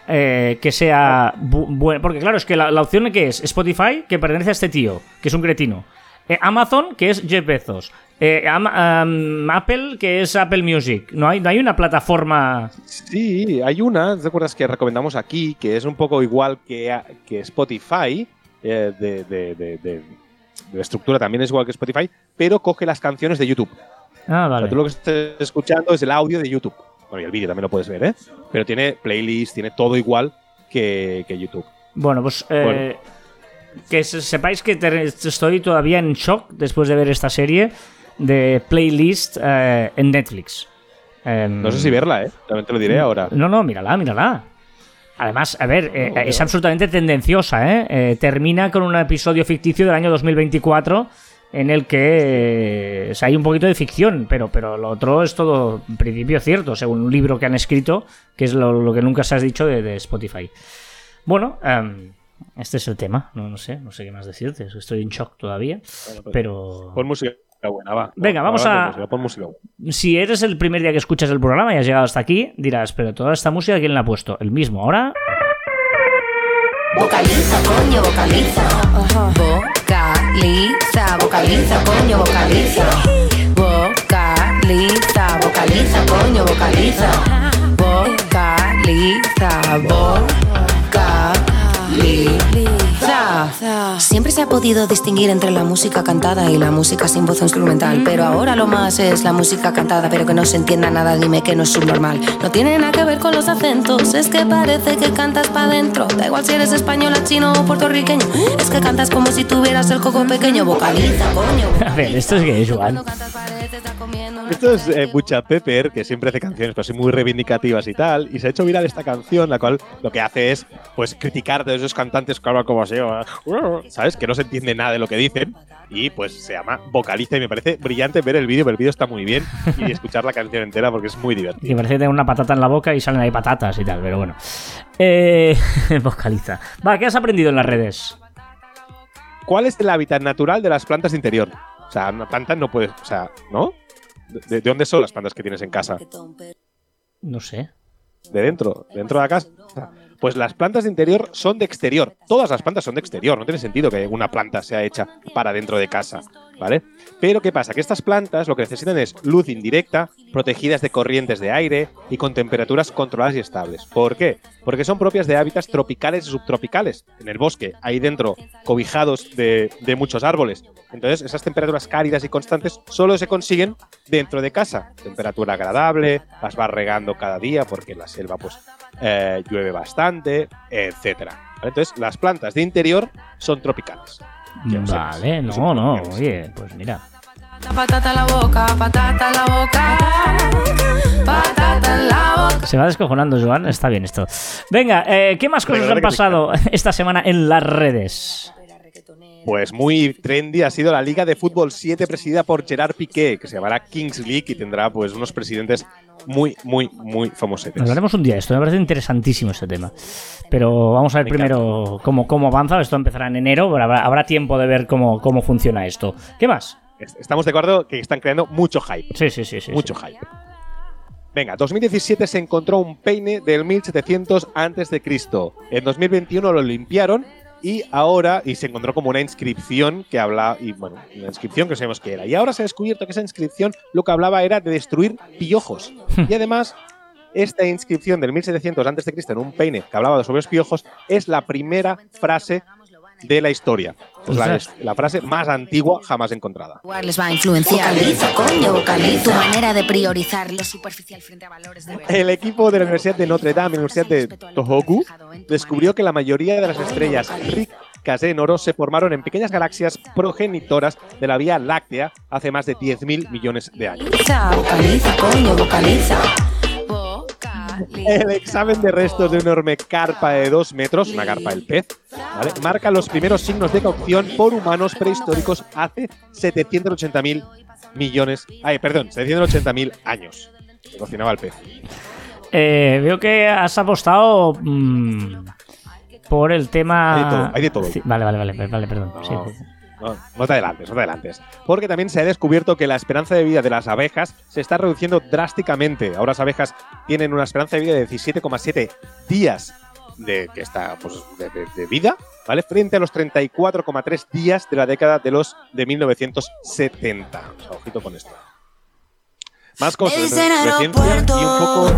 eh, que sea buena. Porque claro, es que la, opción que es Spotify, que pertenece a este tío, que es un cretino. Eh, Amazon, que es Jeff Bezos. Eh, Apple, que es Apple Music. ¿No hay, ¿No hay una plataforma? Sí, hay una, ¿te acuerdas que recomendamos aquí? Que es un poco igual que, que Spotify, de, la estructura también es igual que Spotify, pero coge las canciones de YouTube. Ah, vale. tú lo que estás escuchando es el audio de YouTube. Bueno, y el vídeo también lo puedes ver, ¿eh? Pero tiene playlist, tiene todo igual que, YouTube. Bueno, pues eh, que sepáis que estoy todavía en shock después de ver esta serie de playlist eh, en Netflix. Em, no sé si verla, ¿eh? También te lo diré ahora. No, no, mírala, mírala. Además, a ver, eh, es absolutamente tendenciosa, ¿eh? ¿eh? Termina con un episodio ficticio del año 2024 en el que hay un poquito de ficción, pero, pero lo otro es todo en principio cierto, según un libro que han escrito, que es lo, que nunca se has dicho de, Spotify. Bueno, em, este es el tema, no, no, sé, no sé qué más decirte, estoy en shock todavía, pues, pero... Pon música buena, va. Venga, vamos a... Si eres el primer día que escuchas el programa y has llegado hasta aquí, dirás, pero toda esta música, ¿quién la ha puesto? El mismo, ahora... Vocaliza, coño, vocaliza. Vocaliza. Vocaliza, vocaliza, coño, vocaliza. Vocaliza, vocaliza, coño, vocaliza. Vocaliza, vocaliza. Siempre se ha podido distinguir entre la música cantada y la música sin voz instrumental, pero ahora lo más es la música cantada, pero que no se entienda nada, dime que no es subnormal. No tiene nada que ver con los acentos, es que parece que cantas pa' dentro. Da igual si eres española, chino o puertorriqueño, es que cantas como si tuvieras el coco pequeño. Vocaliza, coño. A ver, ¿esto es qué es, Juan? Esto es eh, Bucha Pepper, que siempre hace canciones pero así muy reivindicativas y tal, y se ha hecho viral esta canción, la cual lo que hace es pues criticar a esos cantantes que hablan como así, ¿sabes? Que no se entiende nada de lo que dicen, y pues se llama Vocaliza, y me parece brillante ver el vídeo, pero el vídeo está muy bien, y <laughs> escuchar la canción entera porque es muy divertido. Que parece tener una patata en la boca y salen ahí patatas y tal, pero bueno. Eh, <laughs> vocaliza. Va, ¿qué has aprendido en las redes? ¿Cuál es el hábitat natural de las plantas de interior? O sea, una planta no puede, o sea, ¿no? ¿De, de dónde son las plantas que tienes en casa? No sé. de dentro, dentro de la casa. Pues las plantas de interior son de exterior. Todas las plantas son de exterior. No tiene sentido que una planta sea hecha para dentro de casa, ¿vale? Pero ¿qué pasa? Que estas plantas lo que necesitan es luz indirecta, protegidas de corrientes de aire y con temperaturas controladas y estables. ¿Por qué? Porque son propias de hábitats tropicales y subtropicales. En el bosque, ahí dentro, cobijados de, muchos árboles. Entonces, esas temperaturas cálidas y constantes solo se consiguen dentro de casa. Temperatura agradable, las vas regando cada día porque la selva pues eh, llueve bastante, etcétera. ¿Vale? Entonces, las plantas de interior son tropicales. Vale, no, no. Oye, pues mira. Patata en la boca, patata en la boca, patata en la boca. Se va descojonando, Joan. Está bien esto. Venga, eh, ¿qué más cosas han pasado esta semana en las redes? Pues muy trendy ha sido la Liga de Fútbol 7 presidida por Gerard Piqué, que se llamará Kings League y tendrá pues unos presidentes muy, muy, muy famosetes. Hablaremos un día de esto, me parece interesantísimo este tema. Pero vamos a ver Me primero cómo, cómo avanza. Esto empezará en enero, pero habrá, habrá tiempo de ver cómo, cómo funciona esto. ¿Qué más? Est- Estamos de acuerdo que están creando mucho hype. Sí, sí, sí. sí mucho sí. hype. Venga, 2017 se encontró un peine del 1700 antes de Cristo. En 2021 lo limpiaron y ahora y se encontró como una inscripción que habla y bueno, una inscripción que sabemos que era. Y ahora se ha descubierto que esa inscripción lo que hablaba era de destruir piojos. y además esta inscripción del 1700 antes de Cristo en un peine que hablaba sobre los piojos es la primera frase de la historia. Es la, la frase más antigua jamás encontrada. Les va a influenciar. Vocaliza, coño, vocaliza. Tu manera de priorizar lo superficial frente a valores de verdad. El equipo de la Universidad de Notre Dame y la Universidad de Tohoku descubrió que la mayoría de las estrellas ricas en oro se formaron en pequeñas galaxias progenitoras de la Vía Láctea hace más de 10.000 millones de años. El examen de restos de una enorme carpa de 2 metros, una carpa del pez, ¿vale? marca los primeros signos de cocción por humanos prehistóricos hace 780.000 millones. Ay, perdón, 780.000 años. Se cocinaba el pez. Eh, veo que has apostado mm, por el tema. Hay de todo, hay de todo. Sí, Vale, vale, vale, vale, perdón. No. Sí, sí, sí. No, no te adelantes, no te adelantes. Porque también se ha descubierto que la esperanza de vida de las abejas se está reduciendo drásticamente. Ahora las abejas tienen una esperanza de vida de 17,7 días de, que está, pues, de, de- de vida, ¿vale? Frente a los 34,3 días de la década de los de 1970. O sea, ojito con esto. Más cosas de y un poco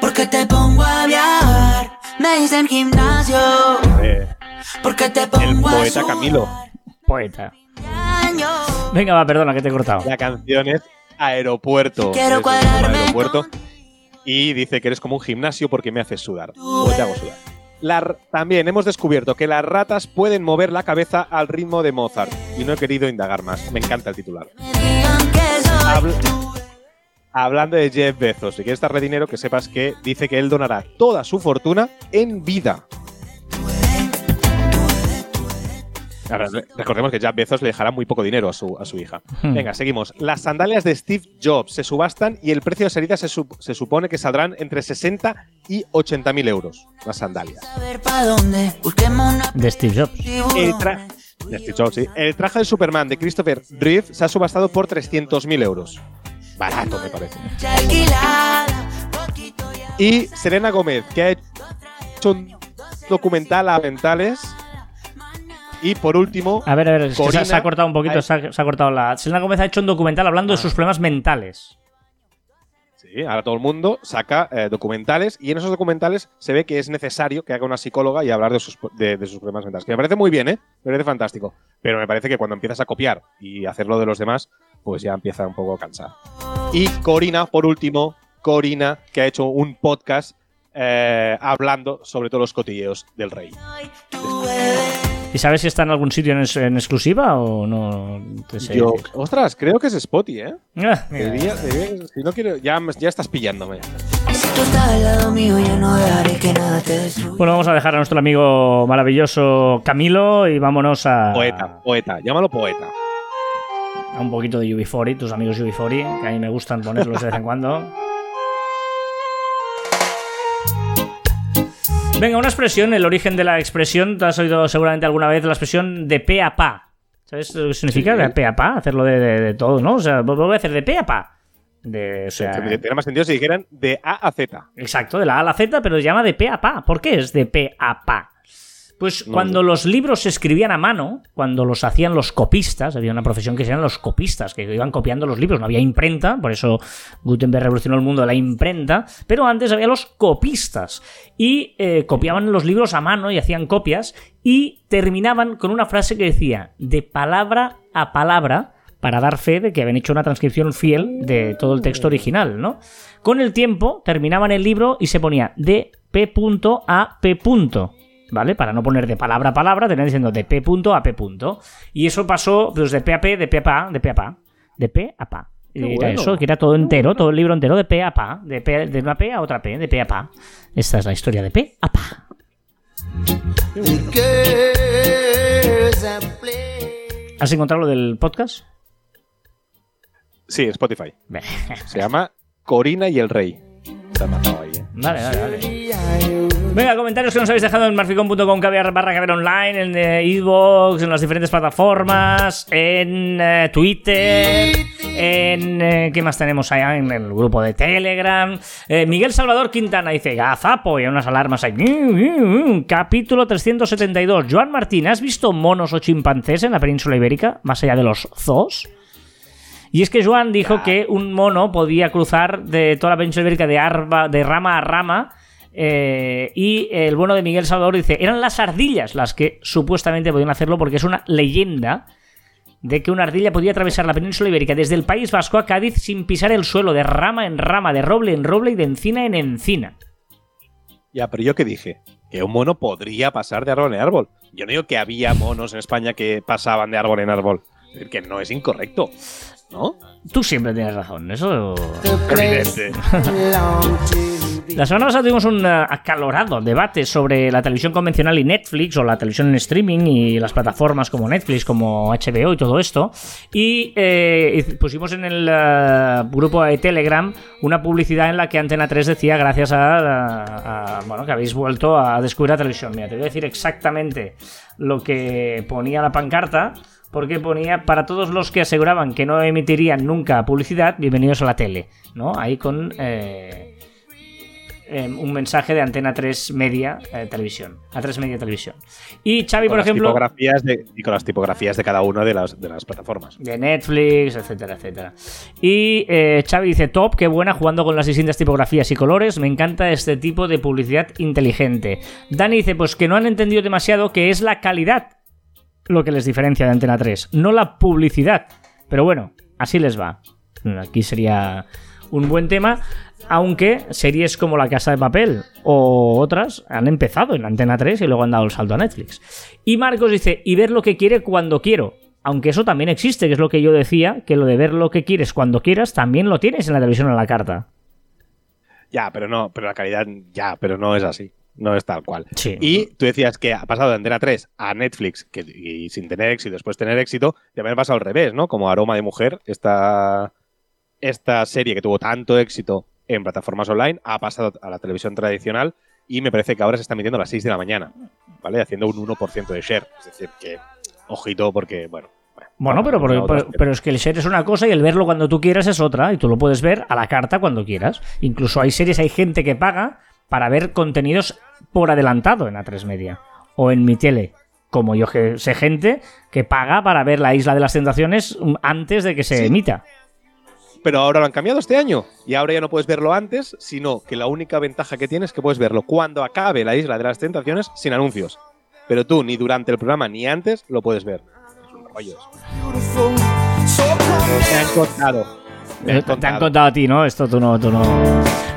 Porque te pongo a viajar. Me dicen gimnasio. eh, Porque te el pongo a poeta. Camilo. Poeta. Venga, va, perdona que te he cortado. La canción es Aeropuerto. Quiero cuadrarme Aeropuerto. Y dice que eres como un gimnasio porque me haces sudar. O te hago sudar. La también hemos descubierto que las ratas pueden mover la cabeza al ritmo de Mozart. Y no he querido indagar más. Me encanta el titular. Hablando de Jeff Bezos, si quieres darle dinero, que sepas que dice que él donará toda su fortuna en vida. Ahora, re- recordemos que Jeff Bezos le dejará muy poco dinero a su, a su hija. Hmm. Venga, seguimos. Las sandalias de Steve Jobs se subastan y el precio de salida se, sup- se supone que saldrán entre 60 y 80 mil euros. Las sandalias. De Steve Jobs. El, tra- de Steve Jobs, sí. El traje de Superman de Christopher Reeve se ha subastado por 300 mil euros. Barato, me parece. Y Selena Gómez, que ha hecho un documental a mentales Y por último, A ver, a ver, es que se, Corina- se ha cortado un poquito, se ha, se ha cortado la. Selena Gómez ha hecho un documental hablando de Ah. sus problemas mentales. Sí, ahora todo el mundo saca eh, documentales y en esos documentales se ve que es necesario que haga una psicóloga y hablar de sus, de, de sus problemas mentales. Que me parece muy bien, ¿eh? Me parece fantástico. Pero me parece que cuando empiezas a copiar y hacerlo de los demás, pues ya empieza un poco a cansar. Y Corina, por último, Corina, que ha hecho un podcast eh, hablando sobre todos los cotilleos del rey. ¿Y sabes si está en algún sitio en, es- en exclusiva o no? te sé? Yo, ostras, creo que es Spotty, ¿eh? Ah. Debería- debería- si no quiero, ya, ya estás pillándome. Si tú estás al lado mío, ya no dejaré que nada te destruya. Bueno, vamos a dejar a nuestro amigo maravilloso Camilo y vámonos a, Poeta, poeta, llámalo poeta. a un poquito de UB40, tus amigos UB40, que a mí me gustan ponerlos de vez en cuando. <laughs> Venga, una expresión, el origen de la expresión, te has oído seguramente alguna vez la expresión de pe a pa. ¿Sabes lo que significa Sí. de pe a pa? Hacerlo de, de- de todo, ¿no? O sea, voy a hacer de pe a pa. De, o sea, Tendría más sentido si dijeran de A a Z. Exacto, de la A a la Z, pero se llama de pe a pa. ¿Por qué es de pe a pa? Pues No cuando los libros se escribían a mano, cuando los hacían los copistas, había una profesión que se llaman los copistas, que iban copiando los libros, no había imprenta, por eso Gutenberg revolucionó el mundo de la imprenta, pero antes había los copistas. Y eh, copiaban los libros a mano y hacían copias y terminaban con una frase que decía de palabra a palabra para dar fe de que habían hecho una transcripción fiel de todo el texto original, ¿no? Con el tiempo terminaban el libro y se ponía de P a P ¿vale? Para no poner de palabra a palabra, tenían diciendo de P a P Y eso pasó pues, de P a P, de P a Pa, de P a Pa, de P a Pa. Y Qué era bueno. eso, que era todo entero, todo el libro entero de P a Pa, de, P, de una P a otra P, de P a Pa. Esta es la historia de P a Pa. ¿Has encontrado lo del podcast? Sí, Spotify. Se llama Corina y el Rey. ¿Eh? Venga, comentarios que nos habéis dejado en marficom.com caviar barra caviar online, en Evox, en las diferentes plataformas, en eh, Twitter, en... eh, ¿Qué más tenemos allá? En el grupo de Telegram. Eh, Miguel Salvador Quintana dice, gazapo, y hay unas alarmas ahí. Capítulo 372. Joan Martín, ¿has visto monos o chimpancés en la península ibérica, más allá de los zoos? Y es que Joan dijo que un mono podía cruzar de toda la península ibérica de, arba, de rama a rama. eh, y el bueno de Miguel Salvador dice: eran las ardillas las que supuestamente podían hacerlo porque es una leyenda de que una ardilla podía atravesar la península ibérica desde el País Vasco a Cádiz sin pisar el suelo, de rama en rama, de roble en roble y de encina en encina. Ya, pero yo qué dije? Que un mono podría pasar de árbol en árbol. Yo no digo que había monos en España que pasaban de árbol en árbol. Es decir, que no es incorrecto. ¿No? Tú siempre tienes razón, eso. Evidente. <laughs> La semana pasada tuvimos un eh, acalorado debate sobre la televisión convencional y Netflix, o la televisión en streaming y las plataformas como Netflix, como HBO y todo esto. Y eh, pusimos en el eh, grupo de Telegram una publicidad en la que Antena 3 decía, gracias a, a- a- bueno, que habéis vuelto a descubrir la televisión. Mira, te voy a decir exactamente lo que ponía la pancarta. Porque ponía para todos los que aseguraban que no emitirían nunca publicidad, bienvenidos a la tele, ¿no? Ahí con eh, eh, un mensaje de Antena 3 Media eh, Televisión. A3 Media Televisión. Y Xavi, por ejemplo, tipografías de- y con las tipografías de cada una de las, de las plataformas. de Netflix, etcétera, etcétera. Y eh, Xavi dice, top, qué buena jugando con las distintas tipografías y colores. Me encanta este tipo de publicidad inteligente. Dani dice, pues que no han entendido demasiado que es la calidad lo que les diferencia de Antena 3, no la publicidad. Pero bueno, así les va. Aquí sería un buen tema, aunque series como La Casa de Papel o otras han empezado en Antena 3 y luego han dado el salto a Netflix. Y Marcos dice, y ver lo que quiere cuando quiero. Aunque eso también existe, que es lo que yo decía, que lo de ver lo que quieres cuando quieras también lo tienes en la televisión a la carta. Ya, pero no, pero la calidad, ya, pero no es así. No es tal cual. Sí. Y tú decías que ha pasado de Antena 3 a Netflix que, y sin tener éxito, después tener éxito, también ha pasado al revés, ¿no? Como Aroma de Mujer, esta, esta serie que tuvo tanto éxito en plataformas online, ha pasado a la televisión tradicional y me parece que ahora se está emitiendo a las 6 de la mañana, ¿vale? Haciendo un 1% de share. Es decir, que ojito porque, bueno. Bueno, pero, pero, pero- pero es que el share es una cosa y el verlo cuando tú quieras es otra, y tú lo puedes ver a la carta cuando quieras. Incluso hay series, hay gente que paga para ver contenidos por adelantado en A3 Media o en mi tele. como yo que sé gente que paga para ver la Isla de las Tentaciones mm, antes de que se emita. Pero ahora lo han cambiado este año y ahora ya no puedes verlo antes, sino que la única ventaja que tienes es que puedes verlo cuando acabe la Isla de las Tentaciones sin anuncios. Pero tú ni durante el programa ni antes lo puedes ver. Es un rollo eso. Me han contado. Me han Eh, Te han contado. a ti, ¿no? Esto tú no, tú no.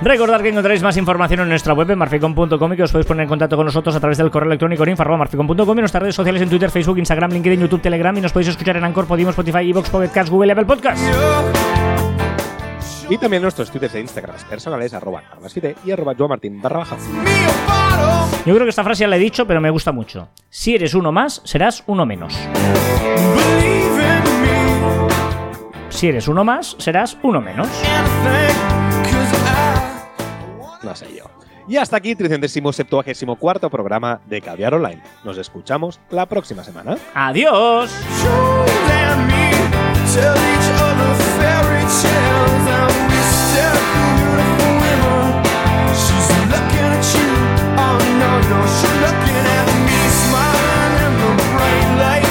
Recordad que encontraréis más información en nuestra web en marficom.com y que os podéis poner en contacto con nosotros a través del correo electrónico info.marficom.com y nuestras redes sociales en Twitter, Facebook, Instagram, LinkedIn, YouTube, Telegram y nos podéis escuchar en Anchor, Podimo, Spotify, Evox, Pocket Cast, Google y Apple Podcast. Y también nuestros twitters e instagrams personales, arroba carlasfite y arroba joamartin barra baja. Yo creo que esta frase ya la he dicho, pero me gusta mucho. Si eres uno más, serás uno menos. Si eres uno más, serás uno menos. No sé yo. Y hasta aquí, 374 cuarto programa de Caviar Online. Nos escuchamos la próxima semana. ¡Adiós! She's looking at me, smiling in the bright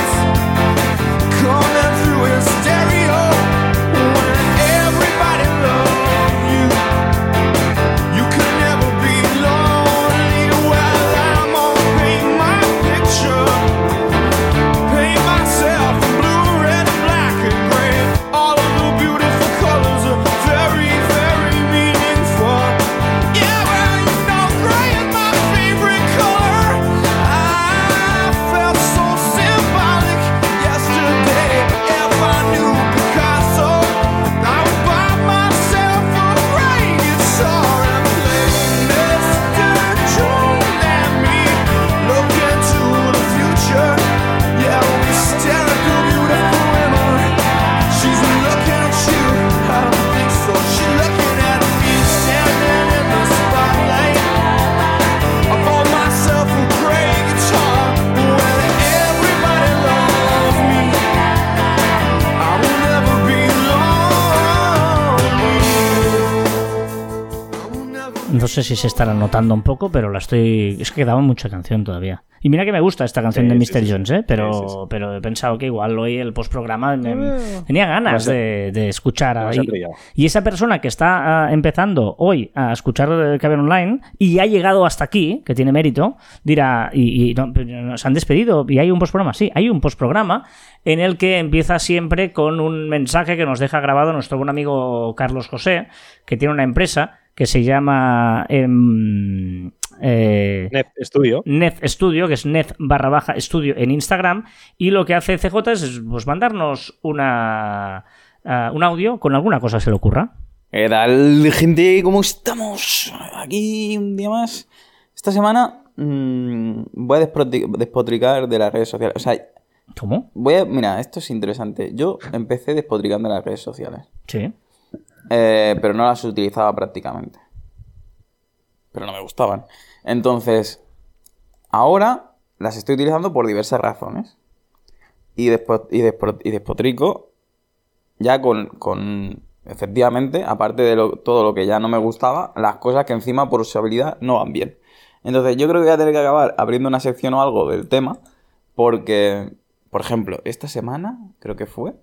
sé si se estará notando un poco, pero la estoy. Es que quedaba mucha canción todavía. Y mira que me gusta esta canción Sí, de Mr. sí, sí. Jones, ¿eh? Pero, pero he pensado que igual hoy el postprograma me- tenía ganas de, de escuchar. a- demasiado y, esa persona que está ah, empezando hoy a escuchar eh, Caber Online y ha llegado hasta aquí, que tiene mérito, dirá, y, y no, pero nos han despedido y hay un postprograma. Sí, hay un postprograma en el que empieza siempre con un mensaje que nos deja grabado nuestro buen amigo Carlos José, que tiene una empresa que se llama em, eh, Net Studio. Nef Studio, que es Nef barra baja estudio en Instagram, y lo que hace CJ es pues, mandarnos una, un audio con alguna cosa que se le ocurra. ¿Qué tal, gente? ¿Cómo estamos? Aquí un día más. Esta semana mm, voy a despotricar de las redes sociales. O sea, ¿Cómo? voy a... Mira, esto es interesante. Yo empecé despotricando de las redes sociales. Sí. Eh, pero no las utilizaba prácticamente. Pero no me gustaban. Entonces, ahora las estoy utilizando por diversas razones. Y, despo- y, y despotrico ya con, con, efectivamente, aparte de todo lo que ya no me gustaba, las cosas que encima por usabilidad no van bien. Entonces yo creo que voy a tener que acabar abriendo una sección o algo del tema, porque, por ejemplo, esta semana, creo que fue,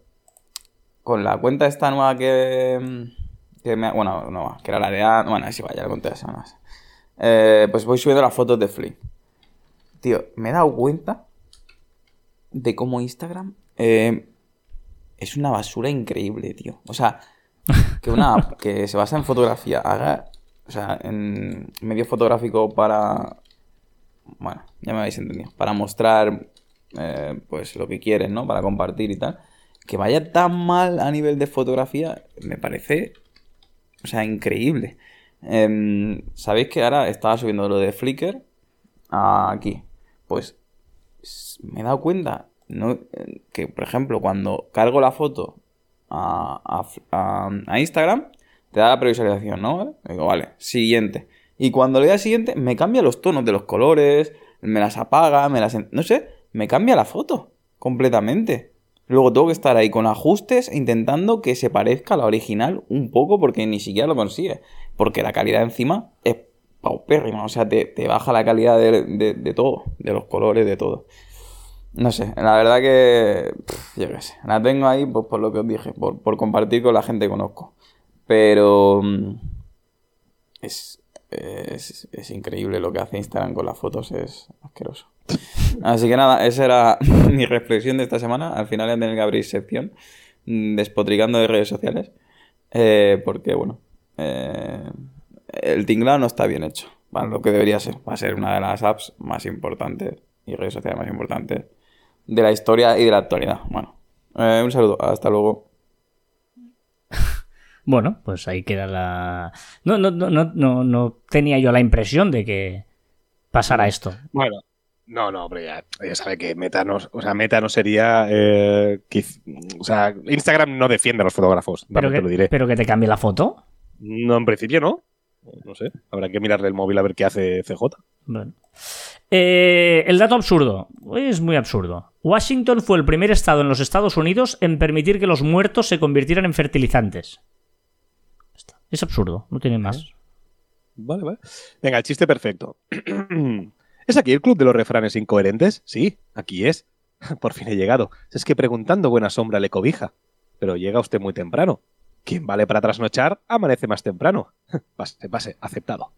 con la cuenta esta nueva que, mm, que me, bueno, nueva, que era la de, bueno, es igual, ya la conté hace semanas. Eh, pues voy subiendo las fotos de Flick. Tío, me he dado cuenta de cómo Instagram eh, es una basura increíble, tío. O sea, que una app <laughs> que se basa en fotografía haga, o sea, en medio fotográfico para, bueno, ya me habéis entendido, para mostrar, eh, pues, lo que quieren, ¿no? Para compartir y tal. Que vaya tan mal a nivel de fotografía, me parece, o sea, increíble. Em, ¿Sabéis que ahora estaba subiendo lo de Flickr aquí? Pues me he dado cuenta ¿no? que, por ejemplo, cuando cargo la foto a, Instagram, te da la previsualización, ¿no? ¿Vale? Digo, vale, siguiente. Y cuando le doy a siguiente, me cambia los tonos de los colores, me las apaga, me las... No sé, me cambia la foto completamente. Luego tengo que estar ahí con ajustes intentando que se parezca a la original un poco porque ni siquiera lo consigue. Porque la calidad encima es paupérrima. O sea, te, te baja la calidad de, de- todo, de los colores, de todo. No sé, la verdad que. pff, yo qué sé. La tengo ahí pues, por lo que os dije, por, por compartir con la gente que conozco. Pero. mm, Es, es, es increíble lo que hace Instagram con las fotos, es asqueroso. Así que nada, esa era <laughs> mi reflexión de esta semana. Al final a tener que abrir sección mm, despotricando de redes sociales. Eh, porque, bueno, eh, el tinglado no está bien hecho. Lo que debería ser. Va a ser una de las apps más importantes y redes sociales más importantes de la historia y de la actualidad. Bueno, eh, un saludo. Hasta luego. <laughs> Bueno, pues ahí queda la. No, no, no, no, no, no tenía yo la impresión de que pasara esto. Bueno, no, no, hombre, ya, ya sabe que Meta no, o sea, Meta no sería. eh, o sea, Instagram no defiende a los fotógrafos, Pero también te lo diré. que, pero que te cambie la foto. No, en principio no. No sé, habrá que mirarle el móvil a ver qué hace CJ. Bueno. Eh, el dato absurdo. Es muy absurdo. Washington fue el primer estado en los Estados Unidos en permitir que los muertos se convirtieran en fertilizantes. Es absurdo, no tiene más. Vale, vale. Venga, el chiste perfecto. <clears throat> ¿Es aquí el club de los refranes incoherentes? Sí, aquí es. <laughs> Por fin he llegado. Es que preguntando buena sombra le cobija. Pero llega usted muy temprano. Quien vale para trasnochar, amanece más temprano. <laughs> Pase, aceptado.